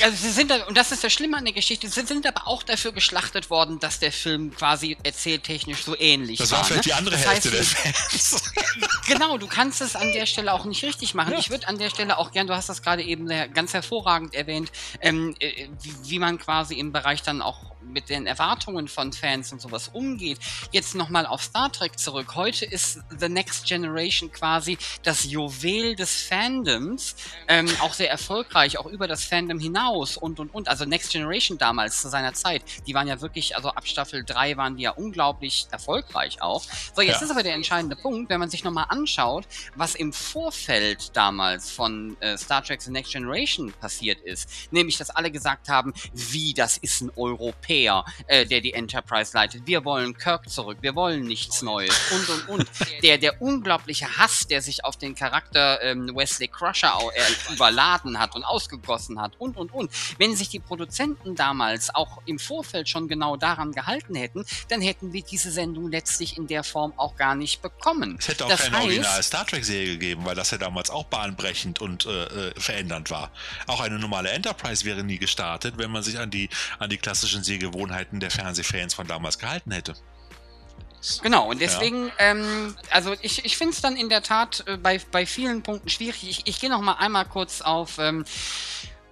also sie sind, und das ist das Schlimme an der Geschichte, sie sind aber auch dafür geschlachtet worden, dass der Film quasi erzähltechnisch so ähnlich das war. Das war vielleicht ne? die andere das Hälfte heißt, der Fans. genau, du kannst es an der Stelle auch nicht richtig machen. Ja. Ich würde an der Stelle auch gern, du hast das gerade eben ganz hervorragend erwähnt, ähm, äh, wie man quasi im Bereich dann auch mit den Erwartungen von Fans und sowas umgeht. Jetzt nochmal auf Star Trek zurück. Heute ist The Next Generation quasi das Juwel des Fandoms, ähm, auch sehr erfolgreich, auch über das Fandom hinaus und und und. Also Next Generation damals zu seiner Zeit, die waren ja wirklich, also ab Staffel 3 waren die ja unglaublich erfolgreich auch. So, jetzt ja. ist aber der entscheidende Punkt, wenn man sich nochmal anschaut, was im Vorfeld damals von äh, Star Trek The Next Generation passiert ist. Nämlich, dass alle gesagt haben, wie, das ist ein Europäer, äh, der die Enterprise leitet. Wir wollen Kirk zurück, wir wollen nichts Neues und und und. Der, der unglaubliche Hass, der sich auf den Charakter ähm, Wesley Crusher äh, überladen hat und ausgegossen hat und und und. Wenn sich die Produzenten damals auch im Vorfeld schon genau daran gehalten hätten, dann hätten wir diese Sendung letztlich in der Form auch gar nicht bekommen. Es hätte auch das keine Original Star Trek Serie gegeben, weil das ja damals auch bahnbrechend und äh, äh, verändernd war. Auch eine normale Enterprise wäre nie gestartet, wenn man sich an die, an die klassischen Sehgewohnheiten der Fernsehfans von damals gehalten hätte. Genau, und deswegen, ja. ähm, also ich, ich finde es dann in der Tat äh, bei, bei vielen Punkten schwierig. Ich, ich gehe noch mal einmal kurz auf ähm,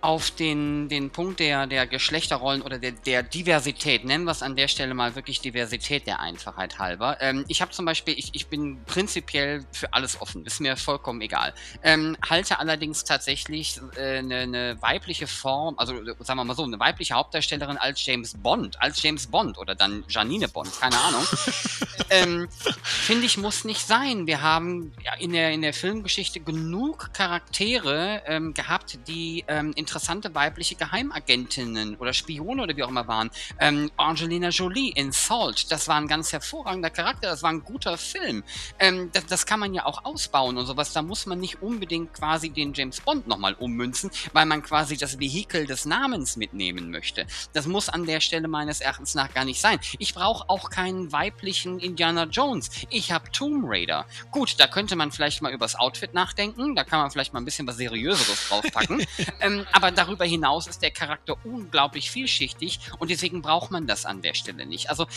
auf den, den Punkt der, der Geschlechterrollen oder der, der Diversität, nennen wir es an der Stelle mal wirklich Diversität der Einfachheit halber. Ähm, ich habe zum Beispiel, ich, ich bin prinzipiell für alles offen, ist mir vollkommen egal. Ähm, halte allerdings tatsächlich äh, eine, eine weibliche Form, also sagen wir mal so, eine weibliche Hauptdarstellerin als James Bond, als James Bond oder dann Janine Bond, keine Ahnung. ähm, Finde ich, muss nicht sein. Wir haben in, der, in der Filmgeschichte genug Charaktere ähm, gehabt, die ähm, interessante weibliche Geheimagentinnen oder Spione oder wie auch immer waren. Ähm, Angelina Jolie in Salt, das war ein ganz hervorragender Charakter, das war ein guter Film. Ähm, das, das, kann man ja auch ausbauen und sowas. Da muss man nicht unbedingt quasi den James Bond nochmal ummünzen, weil man quasi das Vehikel des Namens mitnehmen möchte. Das muss an der Stelle meines Erachtens nach gar nicht sein. Ich brauche auch keinen weiblichen Indiana Jones. Ich habe Tomb Raider. Gut, da könnte man vielleicht mal übers Outfit nachdenken, da kann man vielleicht mal ein bisschen was Seriöseres draufpacken. ähm, aber darüber hinaus ist der Charakter unglaublich vielschichtig und deswegen braucht man das an der Stelle nicht. Also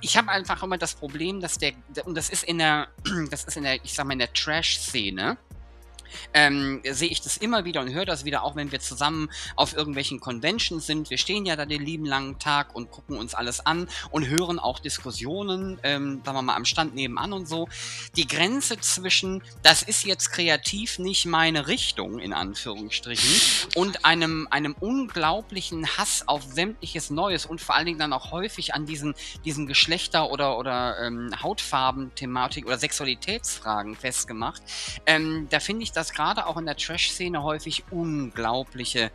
ich habe einfach immer das Problem, dass der, und das ist in der, das ist in der, ich sag mal, in der Trash-Szene, ähm, sehe ich das immer wieder und höre das wieder, auch wenn wir zusammen auf irgendwelchen Conventions sind. Wir stehen ja da den lieben langen Tag und gucken uns alles an und hören auch Diskussionen, ähm, sagen wir mal, am Stand nebenan und so. Die Grenze zwischen, das ist jetzt kreativ nicht meine Richtung, in Anführungsstrichen, und einem, einem unglaublichen Hass auf sämtliches Neues und vor allen Dingen dann auch häufig an diesen, diesen Geschlechter- oder, oder ähm, Hautfarben-Thematik oder Sexualitätsfragen festgemacht. Ähm, da finde ich das dass gerade auch in der Trash-Szene häufig unglaubliche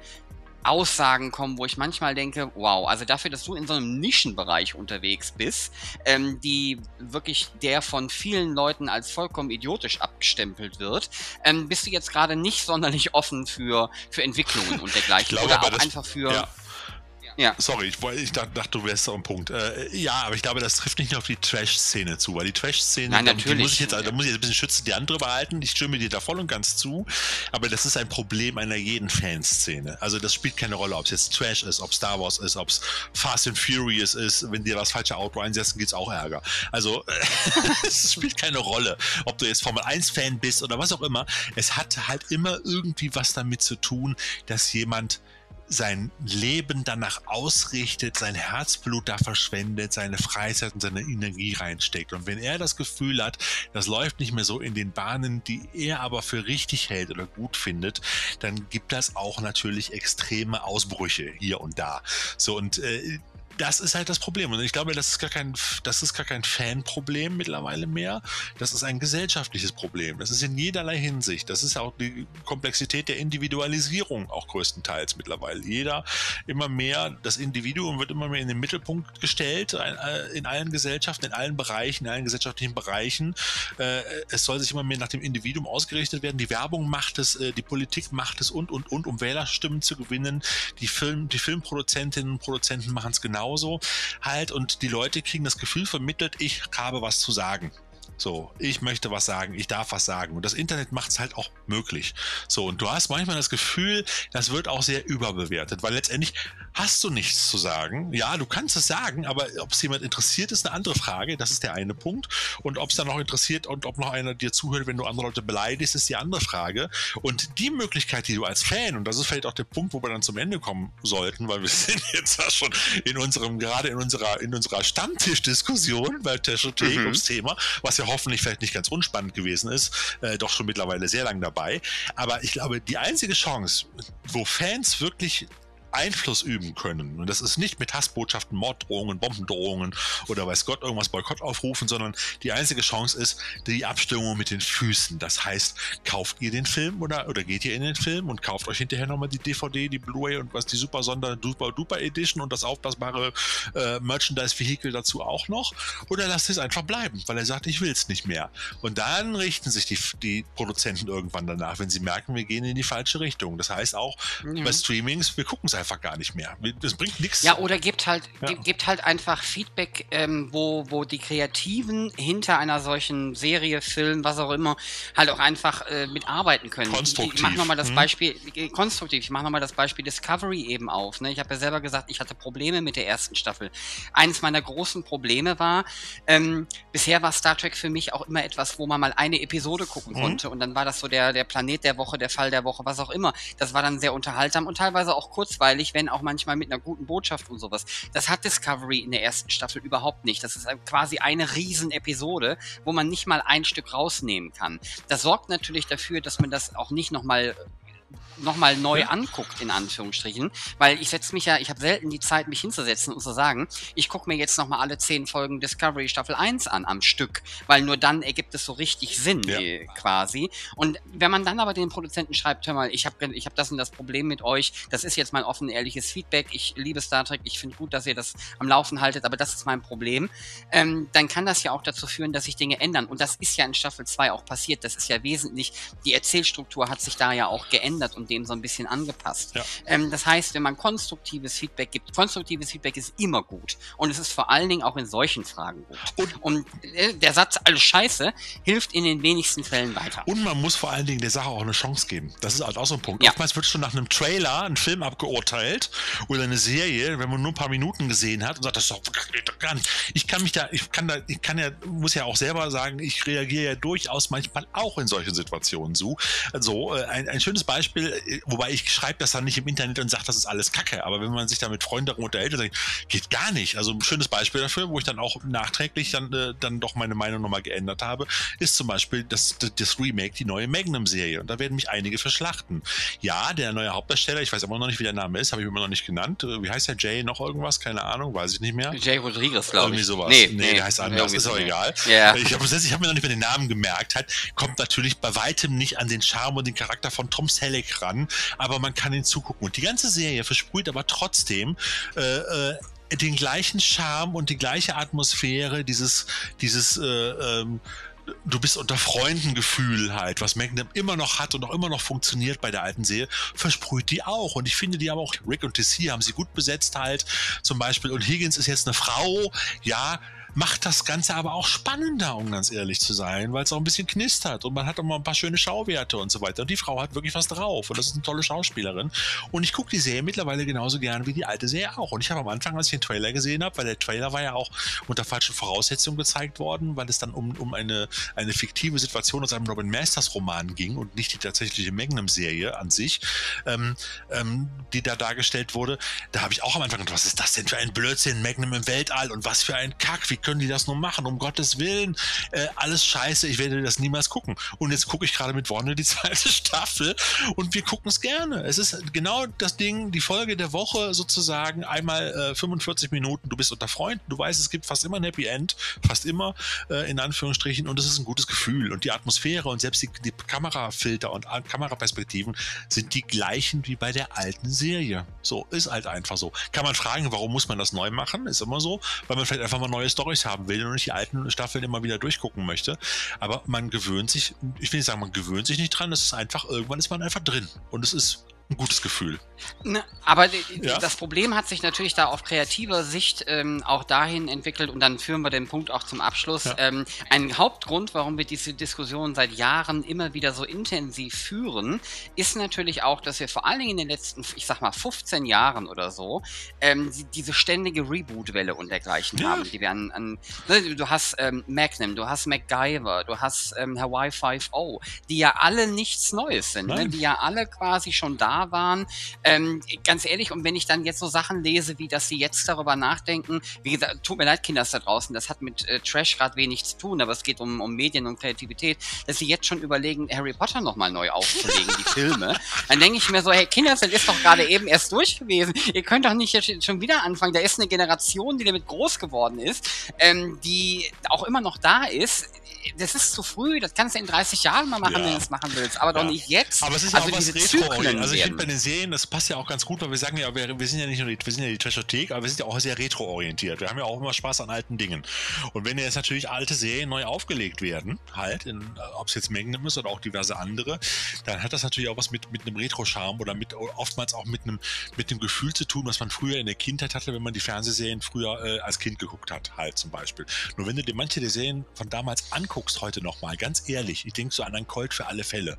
Aussagen kommen, wo ich manchmal denke, wow, also dafür, dass du in so einem Nischenbereich unterwegs bist, ähm, die wirklich der von vielen Leuten als vollkommen idiotisch abgestempelt wird, ähm, bist du jetzt gerade nicht sonderlich offen für, für Entwicklungen und dergleichen. Glaube, Oder auch einfach für. Ja ja. Sorry, ich, ich dachte, du wärst so am Punkt. Äh, ja, aber ich glaube, das trifft nicht nur auf die Trash-Szene zu, weil die Trash-Szene, natürlich. Die muss ich jetzt, da muss ich jetzt ein bisschen schützen, die andere behalten. Ich stimme dir da voll und ganz zu. Aber das ist ein Problem einer jeden Fanszene. Also das spielt keine Rolle, ob es jetzt Trash ist, ob Star Wars ist, ob es Fast and Furious ist. Wenn dir das falsche Auto einsetzen, es auch Ärger. Also es spielt keine Rolle, ob du jetzt Formel 1-Fan bist oder was auch immer. Es hat halt immer irgendwie was damit zu tun, dass jemand sein Leben danach ausrichtet, sein Herzblut da verschwendet, seine Freizeit und seine Energie reinsteckt. Und wenn er das Gefühl hat, das läuft nicht mehr so in den Bahnen, die er aber für richtig hält oder gut findet, dann gibt das auch natürlich extreme Ausbrüche hier und da. So und äh, das ist halt das Problem. Und ich glaube, das ist gar kein, das ist gar kein Fanproblem mittlerweile mehr. Das ist ein gesellschaftliches Problem. Das ist in jederlei Hinsicht. Das ist auch die Komplexität der Individualisierung auch größtenteils mittlerweile. Jeder immer mehr, das Individuum wird immer mehr in den Mittelpunkt gestellt, äh, in allen Gesellschaften, in allen Bereichen, in allen gesellschaftlichen Bereichen. Äh, es soll sich immer mehr nach dem Individuum ausgerichtet werden. Die Werbung macht es, äh, die Politik macht es und, und, und, um Wählerstimmen zu gewinnen. Die Film, die Filmproduzentinnen und Produzenten machen es genau genauso halt und die Leute kriegen das Gefühl vermittelt, ich habe was zu sagen. So, ich möchte was sagen, ich darf was sagen. Und das Internet macht es halt auch möglich. So, und du hast manchmal das Gefühl, das wird auch sehr überbewertet, weil letztendlich hast du nichts zu sagen. Ja, du kannst es sagen, aber ob es jemand interessiert, ist eine andere Frage. Das ist der eine Punkt. Und ob es dann noch interessiert und ob noch einer dir zuhört, wenn du andere Leute beleidigst, ist die andere Frage. Und die Möglichkeit, die du als Fan, und das ist vielleicht auch der Punkt, wo wir dann zum Ende kommen sollten, weil wir sind jetzt ja schon in unserem, gerade in unserer, in unserer Stammtischdiskussion bei Teschothek mhm. ums Thema, was ja hoffentlich vielleicht nicht ganz unspannend gewesen ist, äh, doch schon mittlerweile sehr lang dabei. Aber ich glaube, die einzige Chance, wo Fans wirklich Einfluss üben können. Und das ist nicht mit Hassbotschaften, Morddrohungen, Bombendrohungen oder weiß Gott irgendwas Boykott aufrufen, sondern die einzige Chance ist die Abstimmung mit den Füßen. Das heißt, kauft ihr den Film oder, oder geht ihr in den Film und kauft euch hinterher nochmal die DVD, die Blu-ray und was die super Sonder Duper Duper Edition und das aufblasbare äh, Merchandise-Vehikel dazu auch noch oder lasst es einfach bleiben, weil er sagt, ich will es nicht mehr. Und dann richten sich die, die Produzenten irgendwann danach, wenn sie merken, wir gehen in die falsche Richtung. Das heißt auch mhm. bei Streamings, wir gucken es einfach gar nicht mehr. Das bringt nichts. Ja, oder gibt halt, ja. gibt halt einfach Feedback, ähm, wo, wo die Kreativen hinter einer solchen Serie, Film, was auch immer, halt auch einfach äh, mitarbeiten können. Konstruktiv. Ich, ich mache nochmal das hm. Beispiel, äh, konstruktiv, ich mache nochmal das Beispiel Discovery eben auf. Ne? Ich habe ja selber gesagt, ich hatte Probleme mit der ersten Staffel. Eines meiner großen Probleme war, ähm, bisher war Star Trek für mich auch immer etwas, wo man mal eine Episode gucken hm. konnte und dann war das so der, der Planet der Woche, der Fall der Woche, was auch immer. Das war dann sehr unterhaltsam und teilweise auch kurzweilig kurzweilig, wenn auch manchmal mit einer guten Botschaft und sowas. Das hat Discovery in der ersten Staffel überhaupt nicht. Das ist quasi eine Riesenepisode, wo man nicht mal ein Stück rausnehmen kann. Das sorgt natürlich dafür, dass man das auch nicht nochmal nochmal neu ja. anguckt, in Anführungsstrichen. Weil ich setze mich ja, ich habe selten die Zeit, mich hinzusetzen und zu sagen, ich gucke mir jetzt nochmal alle zehn Folgen Discovery Staffel 1 an am Stück, weil nur dann ergibt es so richtig Sinn ja. äh, quasi. Und wenn man dann aber den Produzenten schreibt, hör mal, ich habe ich hab das und das Problem mit euch, das ist jetzt mein offen, ehrliches Feedback, ich liebe Star Trek, ich finde gut, dass ihr das am Laufen haltet, aber das ist mein Problem, ähm, dann kann das ja auch dazu führen, dass sich Dinge ändern. Und das ist ja in Staffel 2 auch passiert. Das ist ja wesentlich, die Erzählstruktur hat sich da ja auch geändert und dem so ein bisschen angepasst. Ja. Ähm, das heißt, wenn man konstruktives Feedback gibt, konstruktives Feedback ist immer gut. Und es ist vor allen Dingen auch in solchen Fragen gut. Und, und äh, der Satz, alles scheiße, hilft in den wenigsten Fällen weiter. Und man muss vor allen Dingen der Sache auch eine Chance geben. Das ist halt auch so ein Punkt. Ja. Oftmals wird schon nach einem Trailer ein Film abgeurteilt oder eine Serie, wenn man nur ein paar Minuten gesehen hat und sagt, das ist doch gar nicht. Ich kann mich da, ich kann da, ich kann ja, muss ja auch selber sagen, ich reagiere ja durchaus manchmal auch in solchen Situationen so. Also äh, ein, ein schönes Beispiel, äh, wobei ich schreibe das dann nicht im Internet und sage, das ist alles Kacke. Aber wenn man sich da mit Freunden unterhält, dann geht gar nicht. Also ein schönes Beispiel dafür, wo ich dann auch nachträglich dann, äh, dann doch meine Meinung nochmal geändert habe, ist zum Beispiel das, das Remake, die neue Magnum-Serie. Und da werden mich einige verschlachten. Ja, der neue Hauptdarsteller, ich weiß immer noch nicht, wie der Name ist, habe ich immer noch nicht genannt. Äh, wie heißt der? Jay noch irgendwas? Keine Ahnung, weiß ich nicht mehr. Jay Rodriguez, glaube ich. Irgendwie sowas. Nee, nee, nee der heißt anders, ist auch egal. Yeah. Ich habe hab mir noch nicht mehr den Namen gemerkt. Halt, kommt natürlich bei weitem nicht an den Charme und den Charakter von Tom Selleck ran, aber man kann ihn zugucken. Und die ganze Serie versprüht aber trotzdem äh, äh, den gleichen Charme und die gleiche Atmosphäre, dieses, dieses äh, ähm, du bist unter Freunden Gefühl halt, was Magnum immer noch hat und auch immer noch funktioniert bei der alten Serie, versprüht die auch. Und ich finde, die haben auch Rick und TC haben sie gut besetzt halt, zum Beispiel. Und Higgins ist jetzt eine Frau, ja, macht das Ganze aber auch spannender, um ganz ehrlich zu sein, weil es auch ein bisschen knistert und man hat auch mal ein paar schöne Schauwerte und so weiter. Und die Frau hat wirklich was drauf und das ist eine tolle Schauspielerin. Und ich gucke die Serie mittlerweile genauso gern wie die alte Serie auch. Und ich habe am Anfang, als ich den Trailer gesehen habe, weil der Trailer war ja auch unter falschen Voraussetzungen gezeigt worden, weil es dann um, um eine, eine fiktive Situation aus einem Robin Masters Roman ging und nicht die tatsächliche Magnum-Serie an sich, ähm, ähm, die da dargestellt wurde. Da habe ich auch am Anfang gedacht, was ist das denn für ein Blödsinn, Magnum im Weltall und was für ein Kack, wie können die das nur machen? Um Gottes Willen, äh, alles scheiße, ich werde das niemals gucken. Und jetzt gucke ich gerade mit Warner die zweite Staffel und wir gucken es gerne. Es ist genau das Ding, die Folge der Woche sozusagen, einmal äh, 45 Minuten, du bist unter Freunden, du weißt, es gibt fast immer ein Happy End, fast immer, äh, in Anführungsstrichen, und es ist ein gutes Gefühl. Und die Atmosphäre und selbst die, die Kamerafilter und äh, Kameraperspektiven sind die gleichen wie bei der alten Serie. So, ist halt einfach so. Kann man fragen, warum muss man das neu machen? Ist immer so, weil man vielleicht einfach mal neue Storys Storys haben will und nicht die alten Staffeln immer wieder durchgucken möchte. Aber man gewöhnt sich, ich will nicht sagen, man gewöhnt sich nicht dran, es ist einfach, irgendwann ist man einfach drin. Und es ist ein gutes Gefühl. Ne, aber ja. das Problem hat sich natürlich da auf kreativer Sicht ähm, auch dahin entwickelt und dann führen wir den Punkt auch zum Abschluss. Ja. Ähm, ein Hauptgrund, warum wir diese Diskussion seit Jahren immer wieder so intensiv führen, ist natürlich auch, dass wir vor allen Dingen in den letzten, ich sag mal, 15 Jahren oder so, ähm, diese ständige Reboot-Welle und dergleichen ja. haben, die wir an, an ne, du hast ähm, Magnum, du hast MacGyver, du hast ähm, Hawaii 5.0, die ja alle nichts Neues sind, ne? die ja alle quasi schon da waren. Ähm, ganz ehrlich, und wenn ich dann jetzt so Sachen lese, wie dass sie jetzt darüber nachdenken, wie gesagt, tut mir leid, Kinders da draußen, das hat mit äh, Trash gerade wenig zu tun, aber es geht um, um Medien und Kreativität, dass sie jetzt schon überlegen, Harry Potter nochmal neu aufzulegen, die Filme. Dann denke ich mir so, hey, Kinders, das ist doch gerade eben erst durch gewesen. Ihr könnt doch nicht jetzt schon wieder anfangen. Da ist eine Generation, die damit groß geworden ist, ähm, die auch immer noch da ist. Das ist zu früh, das kannst du in 30 Jahren mal machen, ja. wenn du es machen willst, aber ja. doch nicht jetzt. Aber es ist also auch was retro Also ich finde bei den Serien, das passt ja auch ganz gut, weil wir sagen ja, wir, wir sind ja nicht nur die, wir sind ja die Trashothek, aber wir sind ja auch sehr retro-orientiert. Wir haben ja auch immer Spaß an alten Dingen. Und wenn jetzt natürlich alte Serien neu aufgelegt werden, halt, ob es jetzt Magnum ist oder auch diverse andere, dann hat das natürlich auch was mit, mit einem Retro-Charme oder mit oftmals auch mit einem, mit dem Gefühl zu tun, was man früher in der Kindheit hatte, wenn man die Fernsehserien früher äh, als Kind geguckt hat, halt zum Beispiel. Nur wenn du dir manche der Serien von damals anguckst heute nochmal, ganz ehrlich, ich denke so an ein Colt für alle Fälle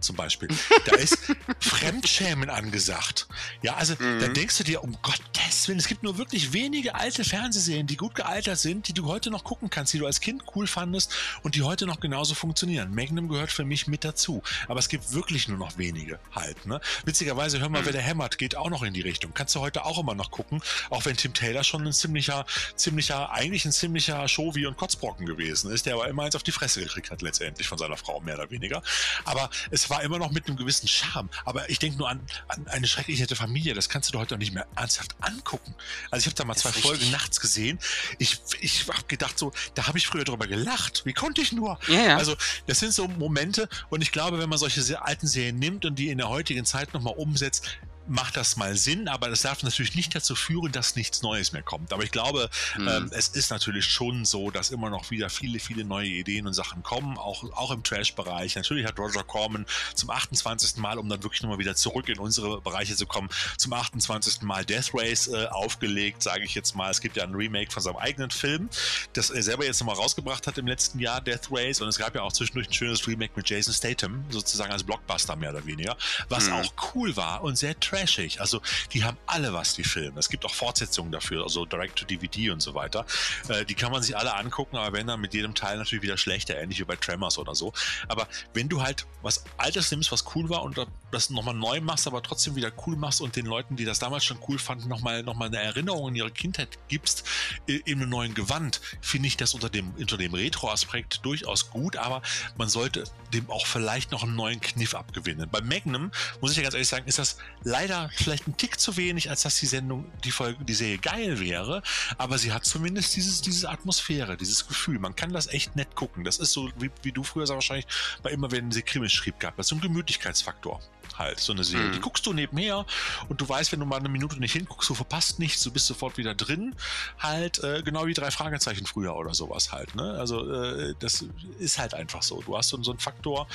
zum Beispiel. Da ist Fremdschämen angesagt. Ja, also mhm. da denkst du dir, um Gottes Willen, es gibt nur wirklich wenige alte Fernsehserien, die gut gealtert sind, die du heute noch gucken kannst, die du als Kind cool fandest und die heute noch genauso funktionieren. Magnum gehört für mich mit dazu. Aber es gibt wirklich nur noch wenige halt. Ne? Witzigerweise, hör mal, mhm. wer der hämmert, geht auch noch in die Richtung. Kannst du heute auch immer noch gucken, auch wenn Tim Taylor schon ein ziemlicher, ziemlicher, eigentlich ein ziemlicher Show- und Kotzbrocken gewesen ist, der aber immer eins auf die Fresse gekriegt hat, letztendlich von seiner Frau, mehr oder weniger. Aber es war immer noch mit einem gewissen Charme. Aber ich denke nur an, an eine schrecklich nette Familie, das kannst du heute auch nicht mehr ernsthaft angucken. Also ich habe da mal zwei Folgen nachts gesehen. Ich, ich habe gedacht so, da habe ich früher drüber gelacht. Wie konnte ich nur? Ja, ja. Also das sind so Momente und ich glaube, wenn man solche sehr alten Serien nimmt und die in der heutigen Zeit nochmal umsetzt, macht das mal Sinn, aber das darf natürlich nicht dazu führen, dass nichts Neues mehr kommt. Aber ich glaube, mhm. ähm, es ist natürlich schon so, dass immer noch wieder viele, viele neue Ideen und Sachen kommen, auch, auch im Trash-Bereich. Natürlich hat Roger Corman zum 28. Mal, um dann wirklich nochmal wieder zurück in unsere Bereiche zu kommen, zum 28. Mal Death Race äh, aufgelegt, sage ich jetzt mal. Es gibt ja ein Remake von seinem eigenen Film, das er selber jetzt nochmal rausgebracht hat im letzten Jahr, Death Race. Und es gab ja auch zwischendurch ein schönes Remake mit Jason Statham, sozusagen als Blockbuster mehr oder weniger, was mhm. auch cool war und sehr trashig. Also die haben alle was, die Filme. Es gibt auch Fortsetzungen dafür, also Direct-to-DVD und so weiter. Äh, die kann man sich alle angucken, aber wenn dann mit jedem Teil natürlich wieder schlechter, ähnlich wie bei Tremors oder so. Aber wenn du halt was Altes nimmst, was cool war und das nochmal neu machst, aber trotzdem wieder cool machst und den Leuten, die das damals schon cool fanden, nochmal noch mal eine Erinnerung in ihre Kindheit gibst, in einem neuen Gewand, finde ich das unter dem, unter dem Retro-Aspekt durchaus gut, aber man sollte dem auch vielleicht noch einen neuen Kniff abgewinnen. Bei Magnum, muss ich ja ganz ehrlich sagen, ist das leider vielleicht ein Tick zu wenig, als dass die Sendung, die Folge, die Serie geil wäre, aber sie hat zumindest dieses, diese Atmosphäre, dieses Gefühl. Man kann das echt nett gucken. Das ist so, wie, wie du früher wahrscheinlich bei immer, wenn sie Krimis schrieb, gab. Das so ein Gemütlichkeitsfaktor halt, so eine Serie. Mhm. Die guckst du nebenher und du weißt, wenn du mal eine Minute nicht hinguckst, du verpasst nichts, du bist sofort wieder drin. Halt, äh, genau wie drei Fragezeichen früher oder sowas halt. Ne? Also, äh, das ist halt einfach so. Du hast so, so einen Faktor,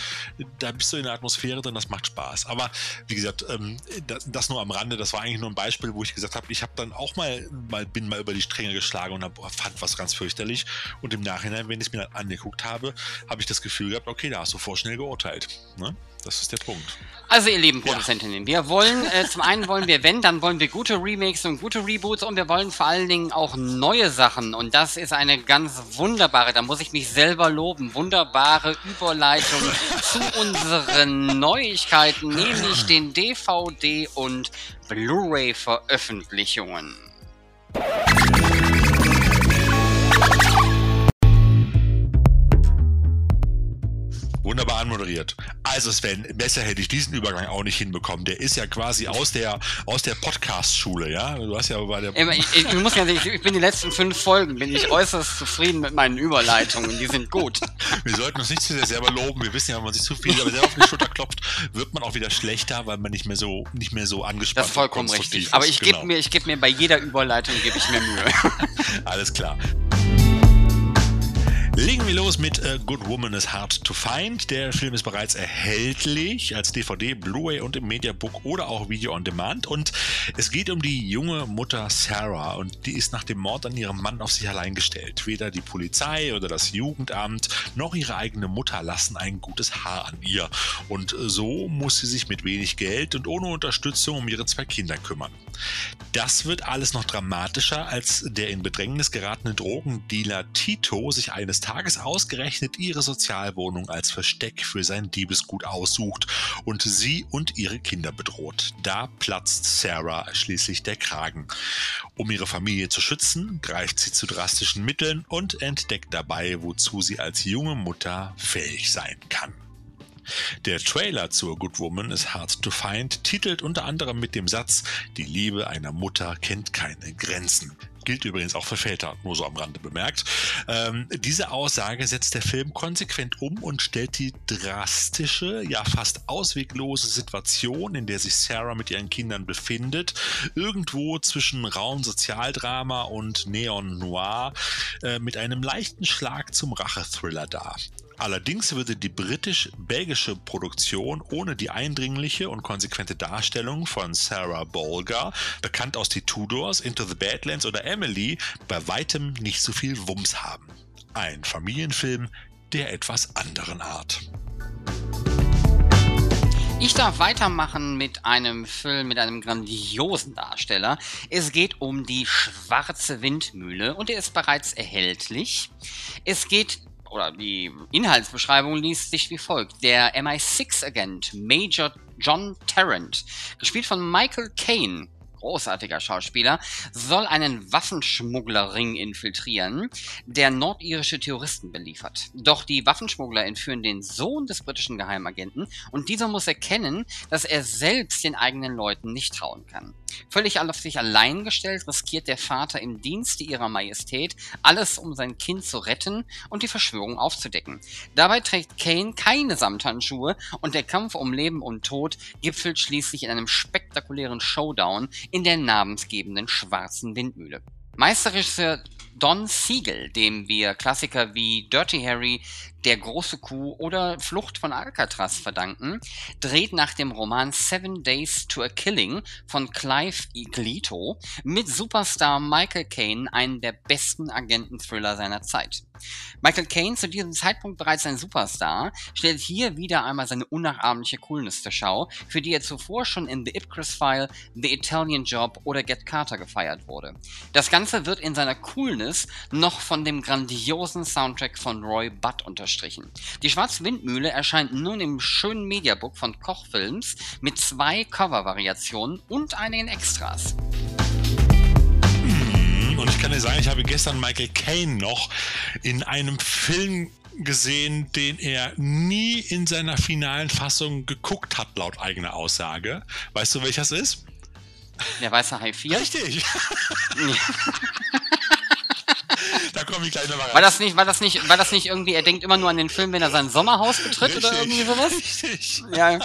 da bist du in der Atmosphäre drin, das macht Spaß. Aber wie gesagt, ähm, das, das, nur am Rande, das war eigentlich nur ein Beispiel, wo ich gesagt habe, ich habe dann auch mal, mal, bin mal über die Stränge geschlagen und hab, fand was ganz fürchterlich. Und im Nachhinein, wenn ich es mir dann angeguckt habe, habe ich das Gefühl gehabt, okay, da hast du vorschnell geurteilt. Ne? Das ist der Punkt. Also ihr lieben Produzentinnen, ja. wir wollen, äh, zum einen wollen wir, wenn, dann wollen wir gute Remakes und gute Reboots und wir wollen vor allen Dingen auch neue Sachen und das ist eine ganz wunderbare, da muss ich mich selber loben, wunderbare Überleitung zu unseren Neuigkeiten, nämlich den DVD und Blu-ray Anmoderiert. Also Sven, besser hätte ich diesen Übergang auch nicht hinbekommen. Der ist ja quasi aus der, aus der Podcast-Schule, ja? Du hast ja bei der... Ich, ich, ich muss ganz ehrlich, ich bin die letzten fünf Folgen, bin ich äußerst zufrieden mit meinen Überleitungen. Die sind gut. Wir sollten uns nicht zu sehr selber loben. Wir wissen ja, wenn man sich zu viel selber auf die Schulter klopft, wird man auch wieder schlechter, weil man nicht mehr so, nicht mehr so angespannt ist. Das ist vollkommen richtig. Aber ich genau. gebe mir, geb mir bei jeder Überleitung gebe ich mir Mühe. Alles klar. Legen wir los mit A Good Woman is Hard to Find. Der Film ist bereits erhältlich als DVD, Blu-ray und im Mediabook oder auch Video on Demand. Und es geht um die junge Mutter Sarah und die ist nach dem Mord an ihrem Mann auf sich allein gestellt. Weder die Polizei oder das Jugendamt noch ihre eigene Mutter lassen ein gutes Haar an ihr. Und so muss sie sich mit wenig Geld und ohne Unterstützung um ihre zwei Kinder kümmern. Das wird alles noch dramatischer, als der in Bedrängnis geratene Drogendealer Tito sich eines Tages ausgerechnet ihre Sozialwohnung als Versteck für sein Diebesgut aussucht und sie und ihre Kinder bedroht. Da platzt Sarah schließlich der Kragen. Um ihre Familie zu schützen, greift sie zu drastischen Mitteln und entdeckt dabei, wozu sie als junge Mutter fähig sein kann. Der Trailer zur Good Woman is Hard to Find titelt unter anderem mit dem Satz, die Liebe einer Mutter kennt keine Grenzen. Gilt übrigens auch für Väter, nur so am Rande bemerkt. Ähm, diese Aussage setzt der Film konsequent um und stellt die drastische, ja fast ausweglose Situation, in der sich Sarah mit ihren Kindern befindet, irgendwo zwischen Raum Sozialdrama und Neon Noir, äh, mit einem leichten Schlag zum Rachethriller dar. Allerdings würde die britisch-belgische Produktion ohne die eindringliche und konsequente Darstellung von Sarah Bolger, bekannt aus die Tudors, Into the Badlands oder Emily, bei weitem nicht so viel Wumms haben. Ein Familienfilm der etwas anderen Art. Ich darf weitermachen mit einem Film mit einem grandiosen Darsteller. Es geht um die Schwarze Windmühle und er ist bereits erhältlich. Es geht oder die Inhaltsbeschreibung liest sich wie folgt. Der MI6-Agent Major John Tarrant, gespielt von Michael Caine, großartiger Schauspieler, soll einen Waffenschmugglerring infiltrieren, der nordirische Terroristen beliefert. Doch die Waffenschmuggler entführen den Sohn des britischen Geheimagenten und dieser muss erkennen, dass er selbst den eigenen Leuten nicht trauen kann. Völlig auf sich allein gestellt riskiert der Vater im Dienste ihrer Majestät alles, um sein Kind zu retten und die Verschwörung aufzudecken. Dabei trägt Kane keine Samthandschuhe und der Kampf um Leben und Tod gipfelt schließlich in einem spektakulären Showdown in der namensgebenden schwarzen Windmühle. Meisterregisseur Don Siegel, dem wir Klassiker wie Dirty Harry, Der große Kuh oder Flucht von Alcatraz verdanken, dreht nach dem Roman Seven Days to a Killing von Clive Iglito mit Superstar Michael Caine einen der besten Agenten-Thriller seiner Zeit. Michael Caine, zu diesem Zeitpunkt bereits ein Superstar, stellt hier wieder einmal seine unnachahmliche Coolness zur Schau, für die er zuvor schon in The Ipcris File, The Italian Job oder Get Carter gefeiert wurde. Das Ganze wird in seiner Coolness noch von dem grandiosen Soundtrack von Roy Budd unterstrichen. Die Schwarze Windmühle erscheint nun im schönen Mediabook von Koch Films mit zwei Cover-Variationen und einigen Extras. Und ich kann dir sagen, ich habe gestern Michael Caine noch in einem Film gesehen, den er nie in seiner finalen Fassung geguckt hat, laut eigener Aussage. Weißt du, welcher es ist? Der weiße Hai 4? Richtig. da ich gleich nochmal rein. War das nicht, war das nicht, war das nicht irgendwie, er denkt immer nur an den Film, wenn er sein Sommerhaus betritt Richtig. oder irgendwie sowas? Richtig. Ja.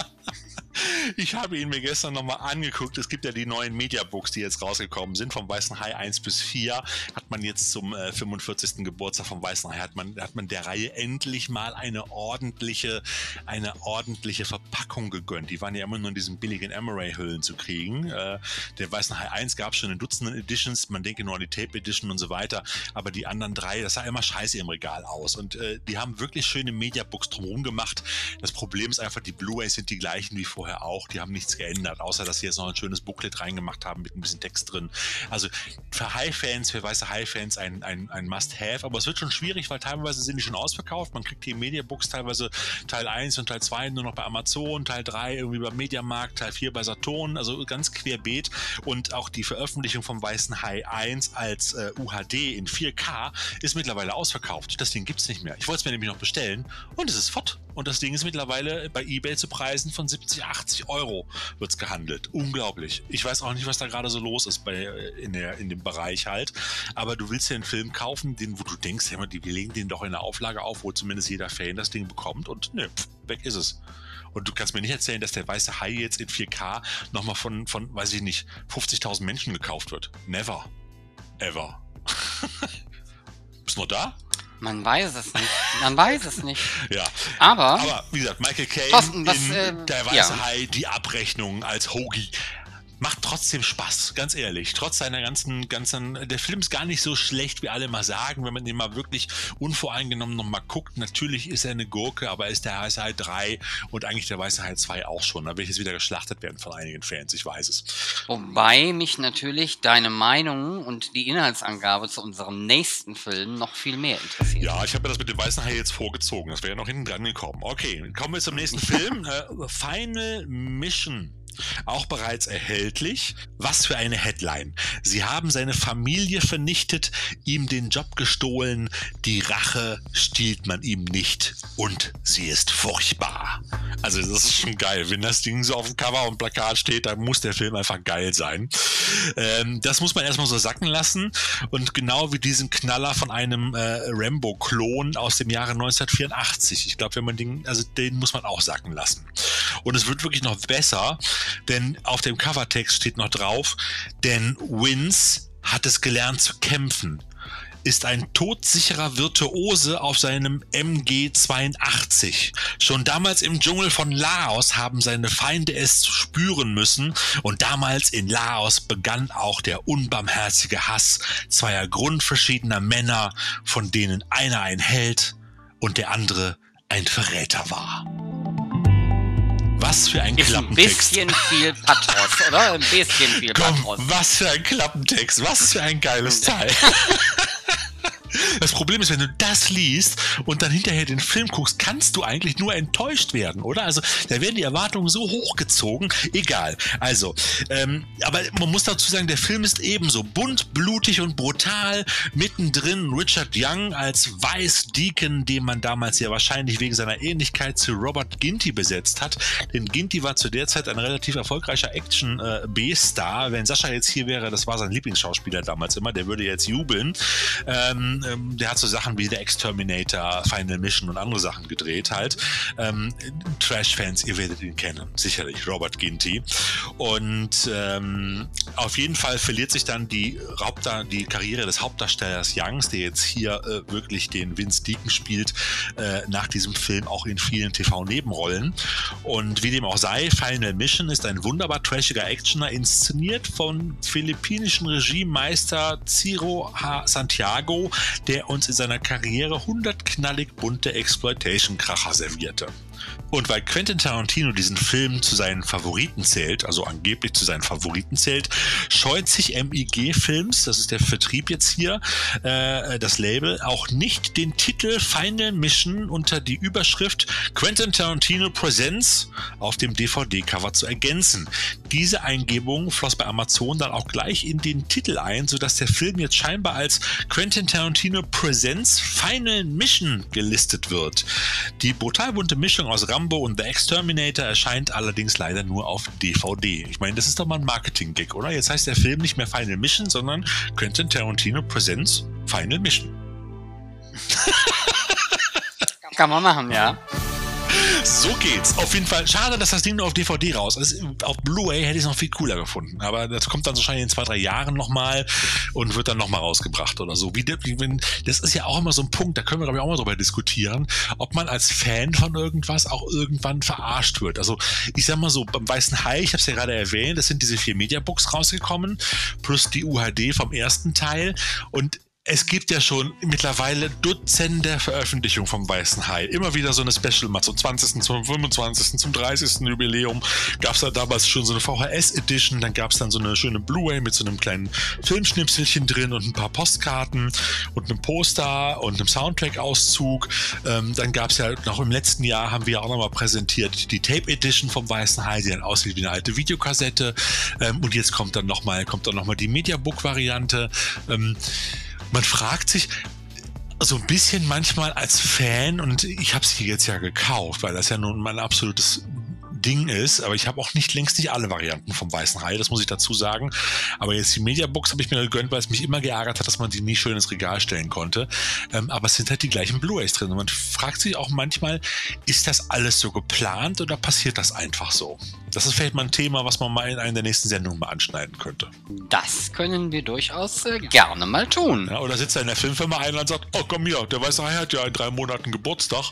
Ich habe ihn mir gestern nochmal angeguckt. Es gibt ja die neuen Mediabooks, die jetzt rausgekommen sind. Vom Weißen Hai 1 bis 4 hat man jetzt zum äh, 45. Geburtstag vom Weißen Hai hat man, hat man der Reihe endlich mal eine ordentliche, eine ordentliche Verpackung gegönnt. Die waren ja immer nur in diesen billigen Emery-Hüllen zu kriegen. Äh, der Weißen Hai 1 gab es schon in Dutzenden Editions. Man denke nur an die Tape Edition und so weiter. Aber die anderen drei, das sah immer scheiße im Regal aus. Und äh, die haben wirklich schöne Mediabooks drumherum gemacht. Das Problem ist einfach, die Blu-rays sind die gleichen wie vorher vorher auch. Die haben nichts geändert, außer dass sie jetzt noch ein schönes Booklet reingemacht haben mit ein bisschen Text drin. Also für High-Fans, für weiße High-Fans ein, ein, ein Must-Have, aber es wird schon schwierig, weil teilweise sind die schon ausverkauft. Man kriegt die Media-Books teilweise Teil 1 und Teil 2 nur noch bei Amazon, Teil 3 irgendwie beim Mediamarkt, Teil 4 bei Saturn, also ganz querbeet. Und auch die Veröffentlichung vom Weißen Hai 1 als äh, UHD in 4K ist mittlerweile ausverkauft. Das Ding gibt es nicht mehr. Ich wollte es mir nämlich noch bestellen und es ist fort. Und das Ding ist mittlerweile bei eBay zu Preisen von 70, 80 Euro wird es gehandelt. Unglaublich. Ich weiß auch nicht, was da gerade so los ist bei, in, der, in dem Bereich halt. Aber du willst ja einen Film kaufen, den, wo du denkst, hey, die, wir legen den doch in der Auflage auf, wo zumindest jeder Fan das Ding bekommt. Und ne, weg ist es. Und du kannst mir nicht erzählen, dass der weiße Hai jetzt in 4K nochmal von, von, weiß ich nicht, 50.000 Menschen gekauft wird. Never. Ever. Bist noch da? Man weiß es nicht. Man weiß es nicht. Ja. Aber, Aber wie gesagt, Michael Caine was, in äh, Der Weiße ja. Hai, die Abrechnung als Hoagie. Macht trotzdem Spaß, ganz ehrlich. Trotz seiner ganzen, ganzen, der Film ist gar nicht so schlecht, wie alle mal sagen, wenn man den mal wirklich unvoreingenommen nochmal guckt. Natürlich ist er eine Gurke, aber er ist der Weiße Hai 3 und eigentlich der Weiße Hai 2 auch schon. Da will ich jetzt wieder geschlachtet werden von einigen Fans, ich weiß es. wobei mich natürlich deine Meinung und die Inhaltsangabe zu unserem nächsten Film noch viel mehr interessiert. Ja, ich habe mir das mit dem Weißen Hai jetzt vorgezogen. Das wäre ja noch hinten dran gekommen. Okay, kommen wir zum nächsten Film. Äh, Final Mission. Auch bereits erhältlich. Was für eine Headline. Sie haben seine Familie vernichtet, ihm den Job gestohlen. Die Rache stiehlt man ihm nicht. Und sie ist furchtbar. Also das ist schon geil. Wenn das Ding so auf dem Cover und Plakat steht, dann muss der Film einfach geil sein. Ähm, das muss man erstmal so sacken lassen. Und genau wie diesen Knaller von einem äh, Rambo-Klon aus dem Jahre 1984. Ich glaube, wenn man den, also den muss man auch sacken lassen. Und es wird wirklich noch besser, denn auf dem Covertext steht noch drauf, denn Vince hat es gelernt zu kämpfen ist ein todsicherer Virtuose auf seinem MG82. Schon damals im Dschungel von Laos haben seine Feinde es spüren müssen und damals in Laos begann auch der unbarmherzige Hass zweier grundverschiedener Männer, von denen einer ein Held und der andere ein Verräter war. Was für ein Ist ein Klappentext. bisschen viel Pathos, oder? Ein bisschen viel Komm, Pathos. was für ein Klappentext, was für ein geiles Teil. Das Problem ist, wenn du das liest und dann hinterher den Film guckst, kannst du eigentlich nur enttäuscht werden, oder? Also da werden die Erwartungen so hochgezogen. Egal. Also, ähm, aber man muss dazu sagen, der Film ist ebenso bunt, blutig und brutal. Mittendrin Richard Young als Vice Deacon, den man damals ja wahrscheinlich wegen seiner Ähnlichkeit zu Robert Ginty besetzt hat. Denn Ginty war zu der Zeit ein relativ erfolgreicher Action-B-Star. Wenn Sascha jetzt hier wäre, das war sein Lieblingsschauspieler damals immer, der würde jetzt jubeln. Ähm, ähm, der hat so Sachen wie der Exterminator, Final Mission und andere Sachen gedreht halt. Ähm, Trash-Fans, ihr werdet ihn kennen, sicherlich, Robert Ginty. Und ähm, auf jeden Fall verliert sich dann die, Hauptda die Karriere des Hauptdarstellers Youngs, der jetzt hier äh, wirklich den Vince Deacon spielt, äh, nach diesem Film auch in vielen TV-Nebenrollen. Und wie dem auch sei, Final Mission ist ein wunderbar trashiger Actioner, inszeniert von philippinischen Regiemeister Ciro H. Santiago, der uns in seiner Karriere 100 knallig bunte Exploitation-Kracher servierte. Und weil Quentin Tarantino diesen Film zu seinen Favoriten zählt, also angeblich zu seinen Favoriten zählt, scheut sich MIG Films, das ist der Vertrieb jetzt hier, äh, das Label, auch nicht den Titel Final Mission unter die Überschrift Quentin Tarantino Presents auf dem DVD-Cover zu ergänzen. Diese Eingebung floss bei Amazon dann auch gleich in den Titel ein, sodass der Film jetzt scheinbar als Quentin Tarantino Presents Final Mission gelistet wird. Die brutal bunte Mischung aus Rambo und The Exterminator erscheint allerdings leider nur auf DVD. Ich meine, das ist doch mal ein Marketing-Gag, oder? Jetzt heißt der Film nicht mehr Final Mission, sondern Quentin Tarantino Presents Final Mission. Kann man machen, ja. So geht's. Auf jeden Fall. Schade, dass das Ding nur auf DVD raus ist. Auf Blu-ray hätte ich es noch viel cooler gefunden. Aber das kommt dann wahrscheinlich in zwei, drei Jahren nochmal und wird dann nochmal rausgebracht oder so. Wie, wie das ist ja auch immer so ein Punkt, da können wir, glaube ich, auch mal drüber diskutieren, ob man als Fan von irgendwas auch irgendwann verarscht wird. Also, ich sag mal so, beim Weißen Hai, ich habe es ja gerade erwähnt, es sind diese vier Mediabooks rausgekommen, plus die UHD vom ersten Teil. Und es gibt ja schon mittlerweile Dutzende Veröffentlichungen vom Weißen Hai. Immer wieder so eine Special, mal zum 20., zum 25., zum 30. Jubiläum gab es da damals schon so eine VHS-Edition, dann gab es dann so eine schöne Blu-ray mit so einem kleinen Filmschnipselchen drin und ein paar Postkarten und einem Poster und einem Soundtrack-Auszug. Ähm, dann gab es ja noch im letzten Jahr, haben wir auch nochmal präsentiert, die Tape-Edition vom Weißen Hai, die dann aussieht wie eine alte Videokassette. Ähm, und jetzt kommt dann nochmal, kommt dann noch die Mediabook-Variante. Ähm, man fragt sich so ein bisschen manchmal als Fan, und ich habe sie jetzt ja gekauft, weil das ja nun mein absolutes Ding ist, aber ich habe auch nicht längst nicht alle Varianten vom Weißen Hai, das muss ich dazu sagen. Aber jetzt die Mediabooks habe ich mir gegönnt, weil es mich immer geärgert hat, dass man die nie schön ins Regal stellen konnte. Ähm, aber es sind halt die gleichen Blu-rays drin. Und man fragt sich auch manchmal, ist das alles so geplant oder passiert das einfach so? Das ist vielleicht mal ein Thema, was man mal in einer der nächsten Sendungen mal anschneiden könnte. Das können wir durchaus äh, gerne mal tun. Ja, oder sitzt da in der Filmfirma ein und sagt, oh komm hier, der Weiße Hai hat ja in drei Monaten Geburtstag.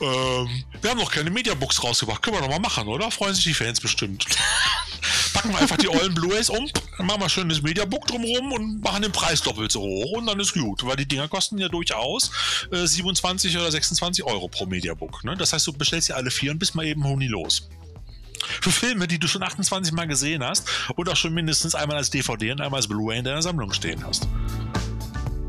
Ähm, wir haben noch keine Mediabooks rausgebracht. Können wir doch mal machen, oder? Freuen sich die Fans bestimmt. Packen wir einfach die ollen Blu-rays um, machen wir schön das Mediabook drumherum und machen den Preis doppelt so hoch und dann ist gut. Weil die Dinger kosten ja durchaus äh, 27 oder 26 Euro pro Mediabook. Ne? Das heißt, du bestellst ja alle vier und bist mal eben Huni los. Für Filme, die du schon 28 Mal gesehen hast und auch schon mindestens einmal als DVD und einmal als Blu-ray in deiner Sammlung stehen hast.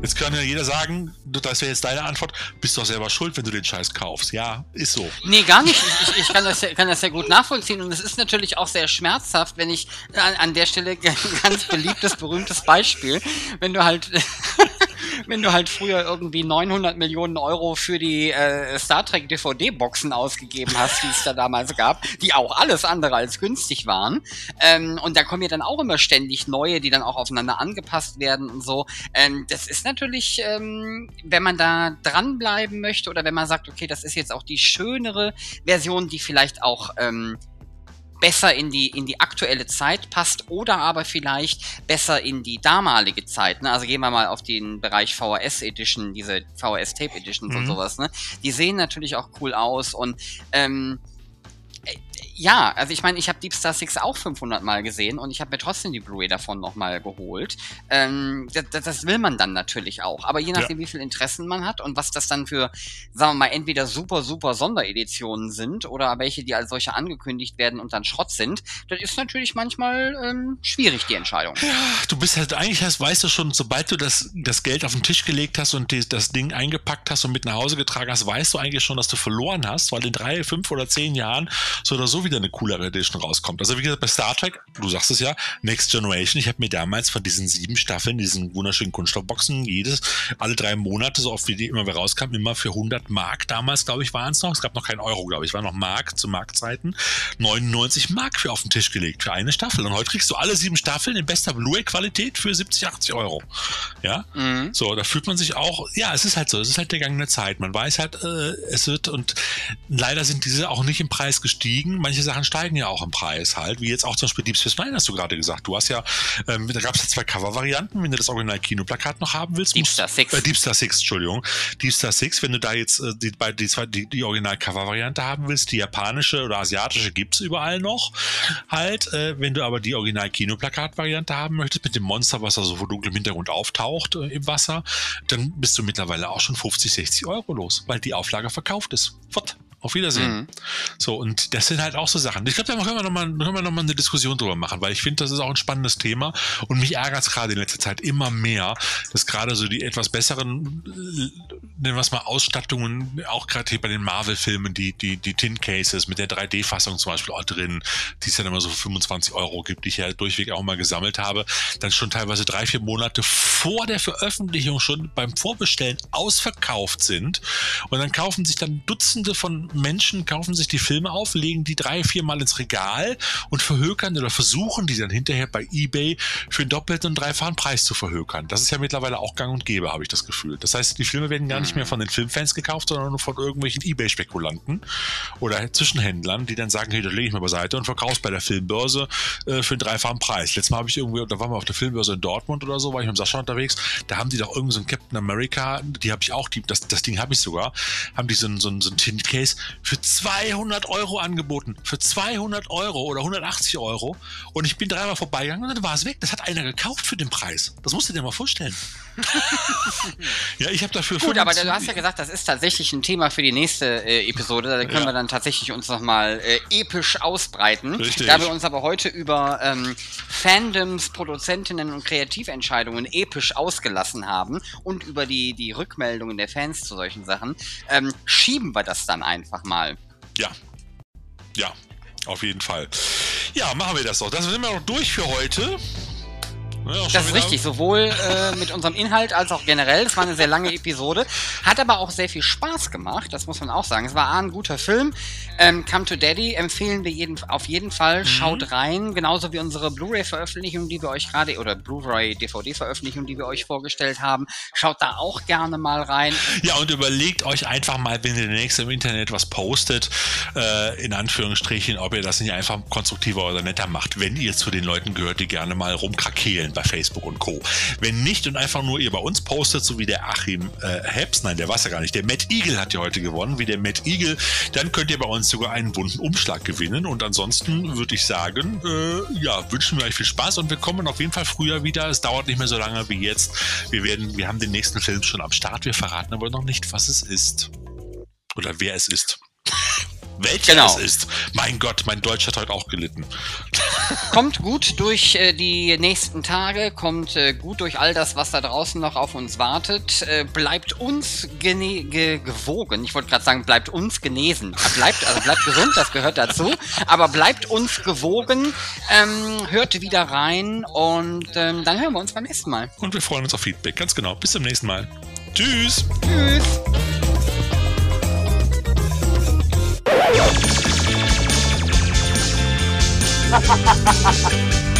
Jetzt kann ja jeder sagen, das wäre jetzt deine Antwort, bist doch selber schuld, wenn du den Scheiß kaufst. Ja, ist so. Nee, gar nicht. Ich, ich, kann, das, kann das sehr gut nachvollziehen und es ist natürlich auch sehr schmerzhaft, wenn ich an, an der Stelle ein ganz beliebtes, berühmtes Beispiel, wenn du halt wenn du halt früher irgendwie 900 Millionen Euro für die äh, Star Trek DVD-Boxen ausgegeben hast, die es da damals gab, die auch alles andere als günstig waren. Ähm, und da kommen ja dann auch immer ständig neue, die dann auch aufeinander angepasst werden und so. Ähm, das ist natürlich, ähm, wenn man da dranbleiben möchte oder wenn man sagt, okay, das ist jetzt auch die schönere Version, die vielleicht auch ähm, besser in die, in die aktuelle Zeit passt oder aber vielleicht besser in die damalige Zeit. Ne? Also gehen wir mal auf den Bereich VHS Edition, diese VHS Tape Editions mhm. und sowas. Ne? Die sehen natürlich auch cool aus und ähm, ja, also ich meine, ich habe Deep Star 6 auch 500 Mal gesehen und ich habe mir trotzdem die Blu-ray davon nochmal geholt. Ähm, das, das, will man dann natürlich auch. Aber je nachdem, ja. wie viel Interessen man hat und was das dann für, sagen wir mal, entweder super, super Sondereditionen sind oder welche, die als solche angekündigt werden und dann Schrott sind, das ist natürlich manchmal ähm, schwierig, die Entscheidung. Ja, du bist halt eigentlich, hast, weißt du schon, sobald du das, das Geld auf den Tisch gelegt hast und die, das Ding eingepackt hast und mit nach Hause getragen hast, weißt du eigentlich schon, dass du verloren hast, weil in drei, fünf oder zehn Jahren so oder so wieder eine coolere Edition rauskommt. Also wie gesagt, bei Star Trek, du sagst es ja, Next Generation, ich habe mir damals von diesen sieben Staffeln, diesen wunderschönen Kunststoffboxen, jedes, alle drei Monate, so oft wie die immer wieder rauskamen, immer für 100 Mark damals, glaube ich, waren es noch. Es gab noch keinen Euro, glaube ich, war noch Mark zu Markzeiten. 99 Mark für auf den Tisch gelegt für eine Staffel. Und heute kriegst du alle sieben Staffeln in bester Blu-ray-Qualität für 70, 80 Euro. Ja, mhm. so, da fühlt man sich auch, ja, es ist halt so, es ist halt der Gang der Zeit. Man weiß halt, äh, es wird und leider sind diese auch nicht im Preis gestiegen. Manche Sachen steigen ja auch im Preis halt, wie jetzt auch zum Beispiel Deep Space Nine hast du gerade gesagt. Du hast ja, ähm, da gab es ja zwei Cover-Varianten, wenn du das Original-Kinoplakat noch haben willst. Deep Star 6. Äh, Deep Star 6, Entschuldigung. Deep Star 6, wenn du da jetzt äh, die, bei, die, zwei, die, die Original-Cover-Variante haben willst, die japanische oder asiatische gibt's überall noch halt. Äh, wenn du aber die Original-Kinoplakat-Variante haben möchtest, mit dem Monster, was da so vor dunklem Hintergrund auftaucht äh, im Wasser, dann bist du mittlerweile auch schon 50, 60 Euro los, weil die Auflage verkauft ist. Fort. Auf Wiedersehen. Mhm. So, und das sind halt auch so Sachen. Ich glaube, da können wir nochmal noch, noch mal eine Diskussion drüber machen, weil ich finde, das ist auch ein spannendes Thema und mich ärgert es gerade in letzter Zeit immer mehr, dass gerade so die etwas besseren, nennen wir es mal, Ausstattungen, auch gerade hier bei den Marvel-Filmen, die, die, die Tin Cases mit der 3D-Fassung zum Beispiel auch drin, die es dann immer so für 25 Euro gibt, die ich ja durchweg auch mal gesammelt habe, dann schon teilweise drei, vier Monate vor der Veröffentlichung schon beim Vorbestellen ausverkauft sind und dann kaufen sich dann Dutzende von Menschen kaufen sich die Filme auf, legen die drei, vier Mal ins Regal und verhökern oder versuchen die dann hinterher bei eBay für einen doppelten und dreifachen Preis zu verhökern. Das ist ja mittlerweile auch gang und gäbe, habe ich das Gefühl. Das heißt, die Filme werden gar nicht mehr mhm. von den Filmfans gekauft, sondern nur von irgendwelchen eBay-Spekulanten oder Zwischenhändlern, die dann sagen, hey, das lege ich mal beiseite und verkauf's bei der Filmbörse äh, für einen dreifachen Preis. Letztes Mal habe ich irgendwie, da waren wir auf der Filmbörse in Dortmund oder so, war ich mit Sascha unterwegs, da haben die doch irgend so ein Captain America, die habe ich auch, die, das, das Ding habe ich sogar, haben die so ein, so ein, so ein Case für 200 Euro angeboten. Für 200 Euro oder 180 Euro. Und ich bin dreimal vorbeigegangen und dann war es weg. Das hat einer gekauft für den Preis. Das musst du dir mal vorstellen. ja, ich habe dafür. Gut, aber du hast ja gesagt, das ist tatsächlich ein Thema für die nächste äh, Episode. Da können ja. wir dann tatsächlich uns nochmal äh, episch ausbreiten. Richtig. Da wir uns aber heute über ähm, Fandoms, Produzentinnen und Kreativentscheidungen episch ausgelassen haben und über die, die Rückmeldungen der Fans zu solchen Sachen, ähm, schieben wir das dann einfach mal. Ja. Ja, auf jeden Fall. Ja, machen wir das doch. Das sind wir noch durch für heute. Ja, das ist richtig, sowohl äh, mit unserem Inhalt als auch generell. Es war eine sehr lange Episode, hat aber auch sehr viel Spaß gemacht, das muss man auch sagen. Es war ein guter Film. Ähm, Come to Daddy empfehlen wir jeden, auf jeden Fall. Mhm. Schaut rein, genauso wie unsere Blu-ray-Veröffentlichung, die wir euch gerade, oder Blu-ray-DVD-Veröffentlichung, die wir euch vorgestellt haben. Schaut da auch gerne mal rein. Ja, und überlegt euch einfach mal, wenn ihr demnächst im Internet was postet, äh, in Anführungsstrichen, ob ihr das nicht einfach konstruktiver oder netter macht, wenn ihr zu den Leuten gehört, die gerne mal rumkrakehlen bei Facebook und Co. Wenn nicht und einfach nur ihr bei uns postet, so wie der Achim äh, Heps, nein, der weiß ja gar nicht, der Matt Eagle hat ja heute gewonnen, wie der Matt Eagle, dann könnt ihr bei uns sogar einen bunten Umschlag gewinnen und ansonsten würde ich sagen, äh, ja, wünschen wir euch viel Spaß und wir kommen auf jeden Fall früher wieder. Es dauert nicht mehr so lange wie jetzt. Wir werden, wir haben den nächsten Film schon am Start, wir verraten aber noch nicht, was es ist. Oder wer es ist. Welcher genau. es ist. Mein Gott, mein Deutsch hat heute auch gelitten. Kommt gut durch äh, die nächsten Tage, kommt äh, gut durch all das, was da draußen noch auf uns wartet. Äh, bleibt uns ge gewogen. Ich wollte gerade sagen, bleibt uns genesen. Bleibt, also bleibt gesund, das gehört dazu. Aber bleibt uns gewogen. Ähm, hört wieder rein und ähm, dann hören wir uns beim nächsten Mal. Und wir freuen uns auf Feedback, ganz genau. Bis zum nächsten Mal. Tschüss. Tschüss. Hahaha.